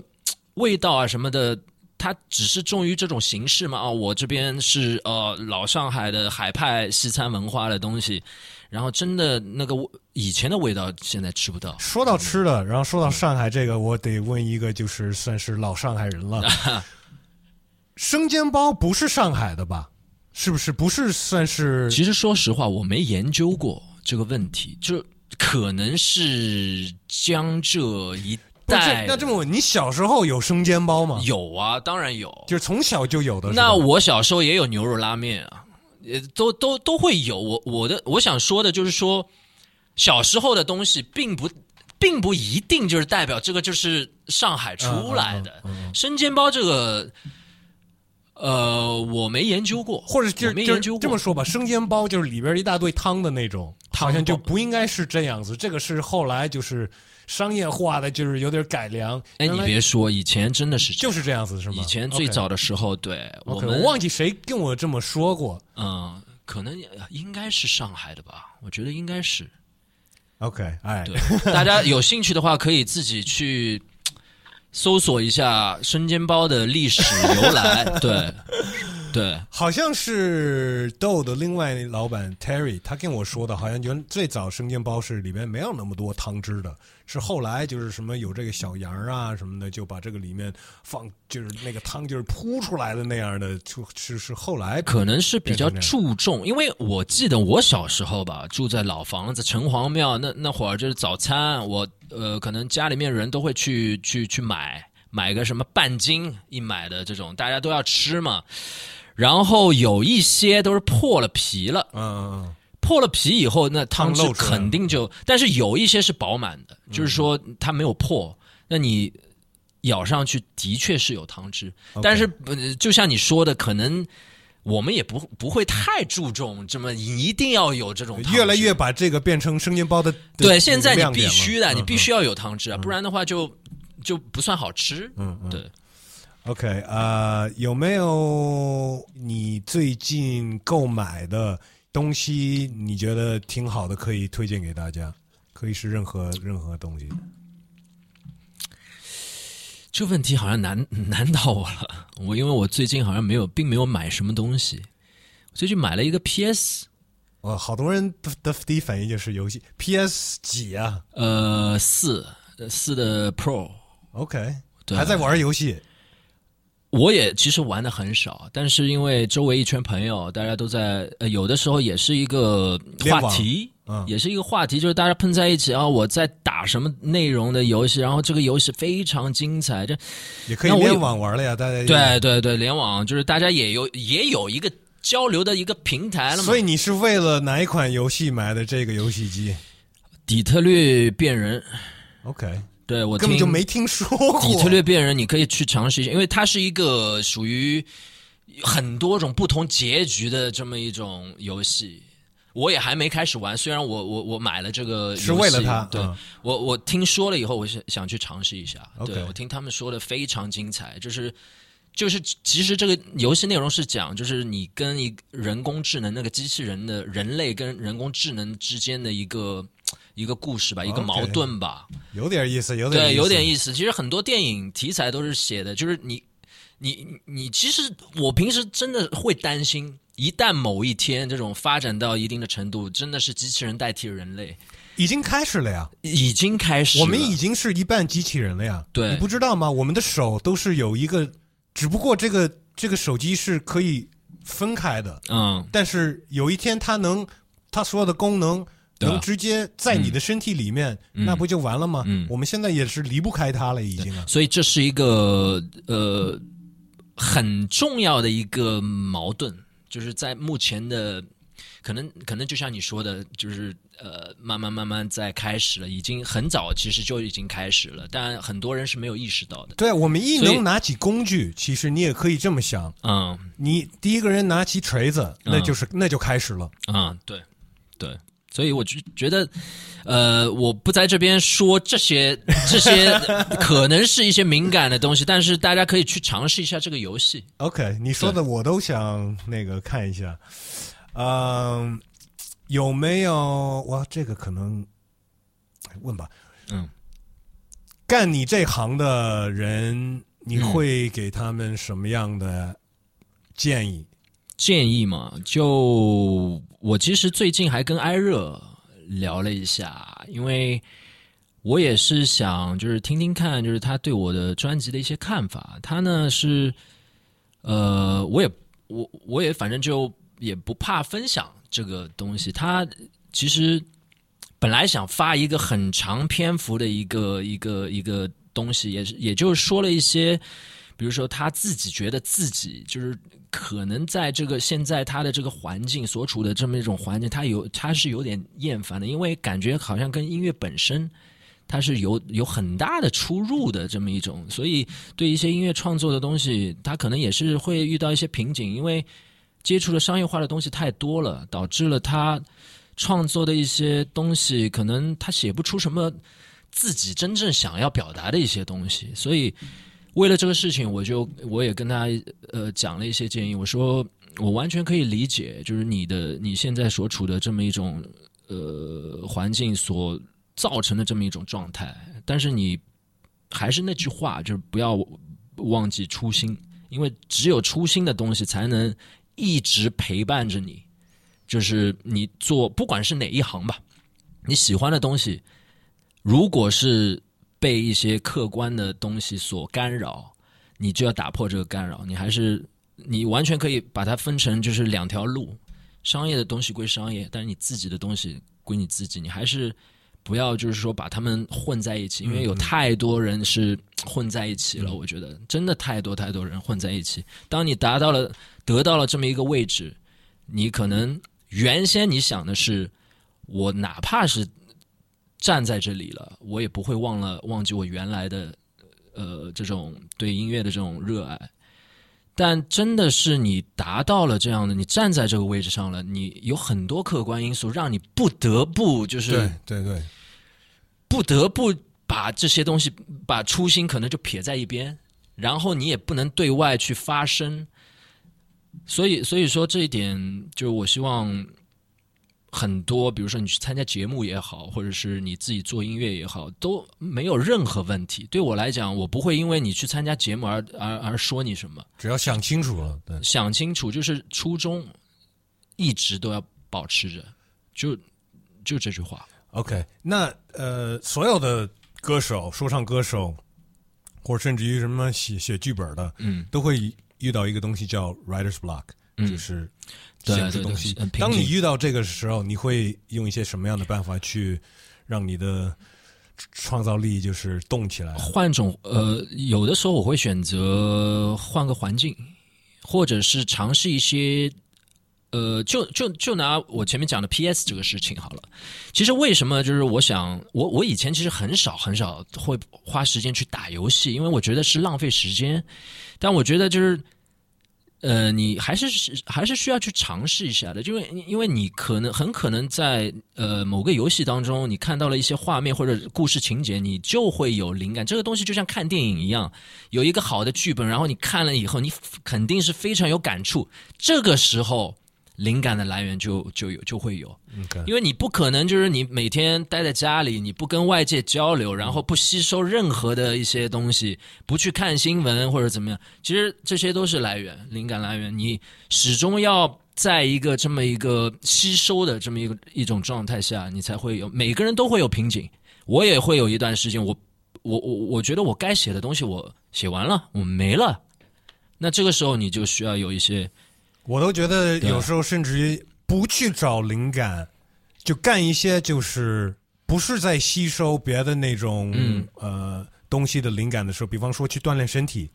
味道啊什么的，它只是重于这种形式嘛。哦，我这边是呃老上海的海派西餐文化的东西，然后真的那个以前的味道现在吃不到。说到吃的，然后说到上海这个，我得问一个，就是算是老上海人了，生煎包不是上海的吧？是不是不是算是？其实说实话，我没研究过这个问题，就可能是江浙一带。那这么问，你小时候有生煎包吗？有啊，当然有，就是从小就有的。那我小时候也有牛肉拉面啊，也都都都会有。我我的我想说的就是说，小时候的东西并不并不一定就是代表这个就是上海出来的生煎包这个。呃，我没研究过，或者就是没研究过。这么说吧，生煎包就是里边一大堆汤的那种，好像就不应该是这样子。这个是后来就是商业化的，就是有点改良。哎，你别说，以前真的是就是这样子，是吗？以前最早的时候，对我我忘记谁跟我这么说过。嗯，可能应该是上海的吧？我觉得应该是。OK，哎，对，大家有兴趣的话，可以自己去。搜索一下生煎包的历史由来，对，对，好像是豆的另外老板 Terry，他跟我说的，好像原最早生煎包是里面没有那么多汤汁的，是后来就是什么有这个小羊啊什么的，就把这个里面放，就是那个汤就是铺出来的那样的，就是是后来可能是比较注重，因为我记得我小时候吧，住在老房子城隍庙那那会儿就是早餐我。呃，可能家里面人都会去去去买买个什么半斤一买的这种，大家都要吃嘛。然后有一些都是破了皮了，嗯，破了皮以后，那汤汁肯定就，但是有一些是饱满的，嗯就是说它没有破，那你咬上去的确是有汤汁，但是呃就像你说的，可能我们也不不会太注重这么一定要有这种汤汁。越来越把这个变成生煎包的的对，现在你必须的，嗯你必须要有汤汁啊，不然的话就就不算好吃。嗯嗯。对，OK，呃，有没有你最近购买的东西，你觉得挺好的，可以推荐给大家？可以是任何任何东西。这问题好像难难到我了。我因为我最近好像没有，并没有买什么东西。我最近买了一个 PS，哦，好多人的的第一反应就是游戏 PS 几啊呃，四呃四的 Pro。？OK，对还在玩游戏。我也其实玩的很少，但是因为周围一圈朋友，大家都在，呃，有的时候也是一个话题，嗯也是一个话题，就是大家碰在一起啊，我在打什么内容的游戏，然后这个游戏非常精彩，这也可以联网玩了呀，大家对对对，联网就是大家也有也有一个交流的一个平台了嘛。所以你是为了哪一款游戏买的这个游戏机底特律变人，？OK，对我听根本就没听说过。底特律变人，你可以去尝试一下，因为它是一个属于很多种不同结局的这么一种游戏。我也还没开始玩，虽然我我我买了这个游戏，是为了它对、嗯我我听说了以后，我想想去尝试一下。对我听他们说的非常精彩，就是就是其实这个游戏内容是讲，就是你跟一人工智能那个机器人的人类跟人工智能之间的一个一个故事吧，一个矛盾吧。有点意思，有点对，有点。意思。其实很多电影题材都是写的，就是你，你，你，其实我平时真的会担心，一旦某一天这种发展到一定的程度，真的是机器人代替人类，已经开始了呀，已经开始了。我们已经是一半机器人了呀。对你不知道吗？我们的手都是有一个，只不过这个这个手机是可以分开的，嗯，但是有一天它能，它所有的功能。能直接在你的身体里面，那不就完了吗？嗯我们现在也是离不开它了，已经啊。所以这是一个呃很重要的一个矛盾，就是在目前的。可能可能就像你说的，就是呃，慢慢慢慢在开始了，已经很早其实就已经开始了，但很多人是没有意识到的。对，我们一能拿起工具，其实你也可以这么想：嗯你第一个人拿起锤子，那就是、那就开始了。嗯，对对，所以我就觉得，呃，我不在这边说这些 这些可能是一些敏感的东西，但是大家可以去尝试一下这个游戏。OK，你说的我都想那个看一下。嗯，有没有哇？这个可能问吧。嗯，干你这行的人，你会给他们什么样的建议？建议嘛，就我其实最近还跟艾热聊了一下，因为我也是想就是听听看，就是他对我的专辑的一些看法。他呢是，呃，我也我我也反正就也不怕分享这个东西。他其实本来想发一个很长篇幅的一个一个一个东西，也是也就是说了一些。比如说他自己觉得自己就是可能在这个现在他的这个环境所处的这么一种环境，他有他是有点厌烦的，因为感觉好像跟音乐本身它是有有很大的出入的这么一种，所以对一些音乐创作的东西，他可能也是会遇到一些瓶颈，因为接触的商业化的东西太多了，导致了他创作的一些东西，可能他写不出什么自己真正想要表达的一些东西，所以。为了这个事情，我就我也跟他呃讲了一些建议。我说我完全可以理解，就是你的你现在所处的这么一种呃环境所造成的这么一种状态，但是你还是那句话，就是不要忘记初心，因为只有初心的东西才能一直陪伴着你。就是你做不管是哪一行吧，你喜欢的东西，如果是。被一些客观的东西所干扰，你就要打破这个干扰。你还是你完全可以把它分成就是两条路，商业的东西归商业，但是你自己的东西归你自己。你还是不要就是说把他们混在一起，因为有太多人是混在一起了。我觉得真的太多太多人混在一起。当你达到了得到了这么一个位置，你可能原先你想的是，我哪怕是站在这里了，我也不会忘了忘记我原来的呃这种对音乐的这种热爱。但真的是你达到了这样的，你站在这个位置上了，你有很多客观因素让你不得不就是对对对，不得不把这些东西把初心可能就撇在一边，然后你也不能对外去发声。所以，所以说这一点，就是我希望很多，比如说你去参加节目也好，或者是你自己做音乐也好，都没有任何问题。对我来讲，我不会因为你去参加节目而而而说你什么。只要想清楚了，对，想清楚就是初衷，一直都要保持着，就就这句话。OK，那呃，所有的歌手、说唱歌手，或者甚至于什么写写剧本的，嗯，都会遇到一个东西叫 writer's block，、嗯就是对当你遇到这个时候，你会用一些什么样的办法去让你的创造力就是动起来？换种呃，有的时候我会选择换个环境，或者是尝试一些。呃，就就就拿我前面讲的 PS 这个事情好了。其实为什么就是我想，我我以前其实很少很少会花时间去打游戏，因为我觉得是浪费时间。但我觉得就是，呃，你还是是还是需要去尝试一下的，因为因为你可能很可能在呃某个游戏当中，你看到了一些画面或者故事情节，你就会有灵感。这个东西就像看电影一样，有一个好的剧本，然后你看了以后，你肯定是非常有感触。这个时候。灵感的来源就就有就会有因为你不可能就是你每天待在家里，你不跟外界交流，然后不吸收任何的一些东西，不去看新闻或者怎么样，其实这些都是来源，灵感来源。你始终要在一个这么一个吸收的这么一个一种状态下，你才会有。每个人都会有瓶颈，我也会有一段时间，我我我我觉得我该写的东西我写完了，我没了，那这个时候你就需要有一些。我都觉得有时候甚至于不去找灵感，就干一些就是不是在吸收别的那种、嗯。呃东西的灵感的时候，比方说去锻炼身体，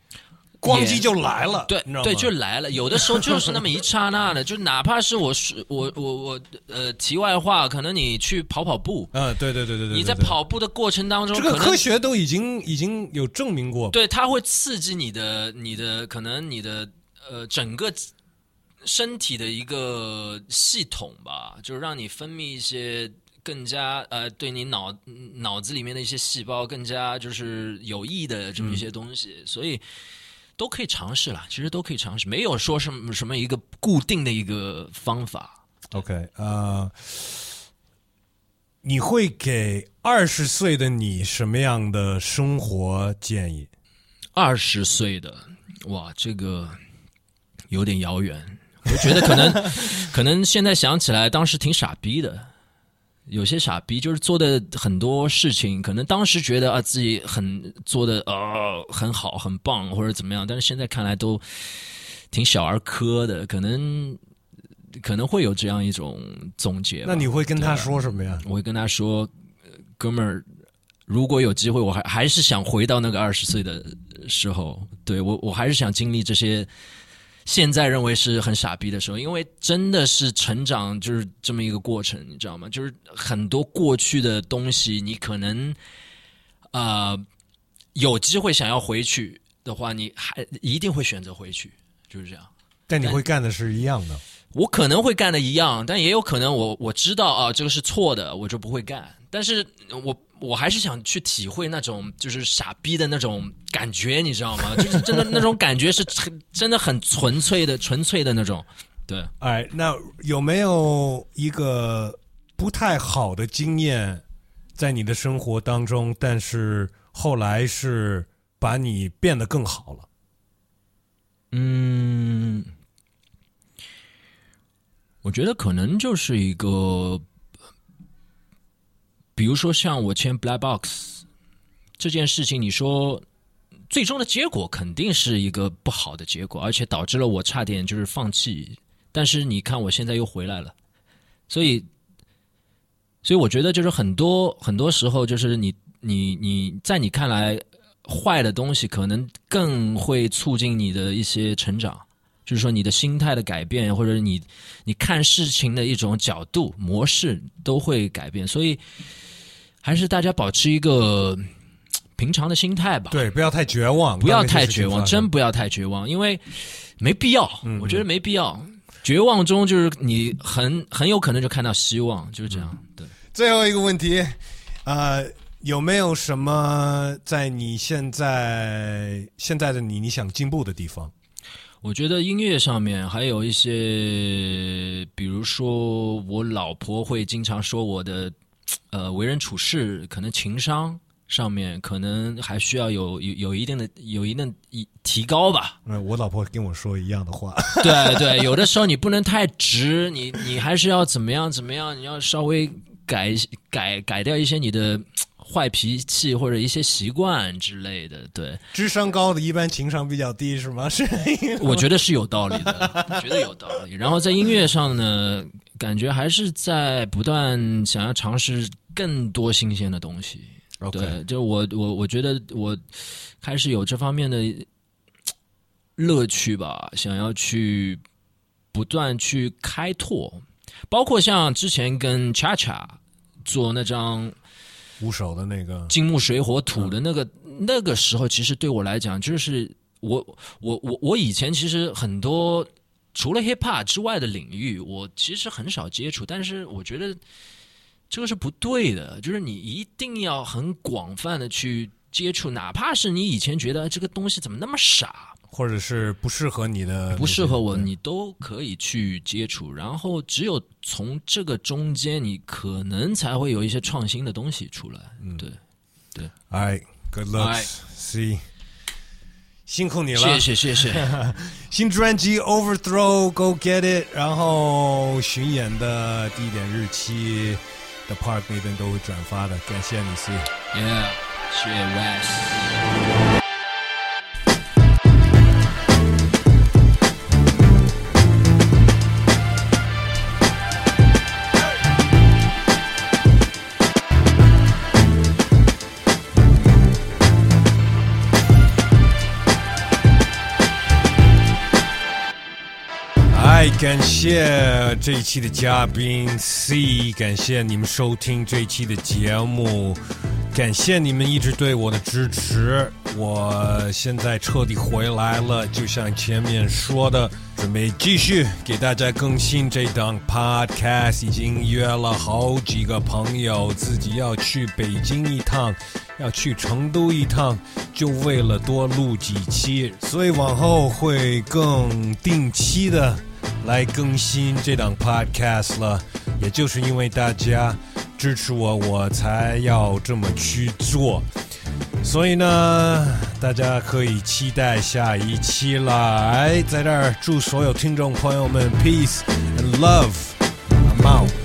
咣叽就来了，对对，就来了。有的时候就是那么一刹那的，就哪怕是我是 我我我呃，题外话，可能你去跑跑步，嗯，对对对对对，你在跑步的过程当中，这个科学都已经已经有证明过，对它会刺激你的你的可能你的呃整个身体的一个系统吧，就是让你分泌一些。更加呃，对你脑脑子里面的一些细胞更加就是有益的这么一些东西，所以都可以尝试啦。其实都可以尝试，没有说什么什么一个固定的一个方法。OK，呃，你会给二十岁的你什么样的生活建议？二十岁的哇，这个有点遥远。我觉得可能可能现在想起来，当时挺傻逼的。有些傻逼就是做的很多事情，可能当时觉得啊自己很做的呃很好很棒或者怎么样，但是现在看来都挺小儿科的，可能可能会有这样一种总结。那你会跟他说什么呀？我会跟他说，呃哥们儿，如果有机会，我还还是想回到那个二十岁的时候，对我我还是想经历这些。现在认为是很傻逼的时候，因为真的是成长就是这么一个过程，你知道吗？就是很多过去的东西，你可能啊、呃有机会想要回去的话，你还一定会选择回去，就是这样。但你会干的是一样的。我可能会干的一样，但也有可能我我知道啊，这个是错的，我就不会干。但是我我还是想去体会那种就是傻逼的那种感觉，你知道吗？就是真的那种感觉是很真的很纯粹的、纯粹的那种。对，哎，那有没有一个不太好的经验在你的生活当中，但是后来是把你变得更好了？嗯，我觉得可能就是一个，比如说像我签 Black Box 这件事情，你说最终的结果肯定是一个不好的结果，而且导致了我差点就是放弃。但是你看，我现在又回来了，所以，所以我觉得就是很多很多时候，就是你你你在你看来坏的东西，可能更会促进你的一些成长。就是说你的心态的改变，或者你你看事情的一种角度模式都会改变，所以还是大家保持一个平常的心态吧。对，不要太绝望，不要太绝望，真不要太绝望，因为没必要，我觉得没必要。绝望中就是你很很有可能就看到希望，就是这样。对，最后一个问题，呃，有没有什么在你现在现在的你你想进步的地方？我觉得音乐上面还有一些，比如说我老婆会经常说我的，呃，为人处事可能情商上面可能还需要有有有一定的有一定的一提高吧。嗯，我老婆跟我说一样的话。对对，有的时候你不能太直，你你还是要怎么样怎么样，你要稍微改改改掉一些你的坏脾气或者一些习惯之类的。对，智商高的一般情商比较低，是吗？是。我觉得是有道理的，我觉得有道理。然后在音乐上呢，感觉还是在不断想要尝试更多新鲜的东西。OK 对，就我我我觉得我开始有这方面的乐趣吧，想要去不断去开拓，包括像之前跟 Cha Cha 做那张五手的那个，金木水火土的那个、那个时候，其实对我来讲，就是我我我我以前其实很多除了 hip hop 之外的领域，我其实很少接触，但是我觉得这个是不对的，就是你一定要很广泛的去接触，哪怕是你以前觉得这个东西怎么那么傻，或者是不适合你的，不适合我，你都可以去接触。然后只有从这个中间，你可能才会有一些创新的东西出来。对，All right, good looks. See，辛苦你了。谢谢谢谢。新专辑《Overthrow》，Go Get It，然后巡演的地点、日期，The Park 那边都会转发的，感谢你 C。Yeah，谢谢 Wes。感谢这一期的嘉宾 C，感谢你们收听这一期的节目，感谢你们一直对我的支持。我现在彻底回来了，就像前面说的，准备继续给大家更新这档 Podcast，已经约了好几个朋友，自己要去北京一趟，要去成都一趟，就为了多录几期，所以往后会更定期的来更新这档 podcast 了。也就是因为大家支持我，我才要这么去做。所以呢，大家可以期待下一期来！在这儿祝所有听众朋友们 peace and love。I'm out。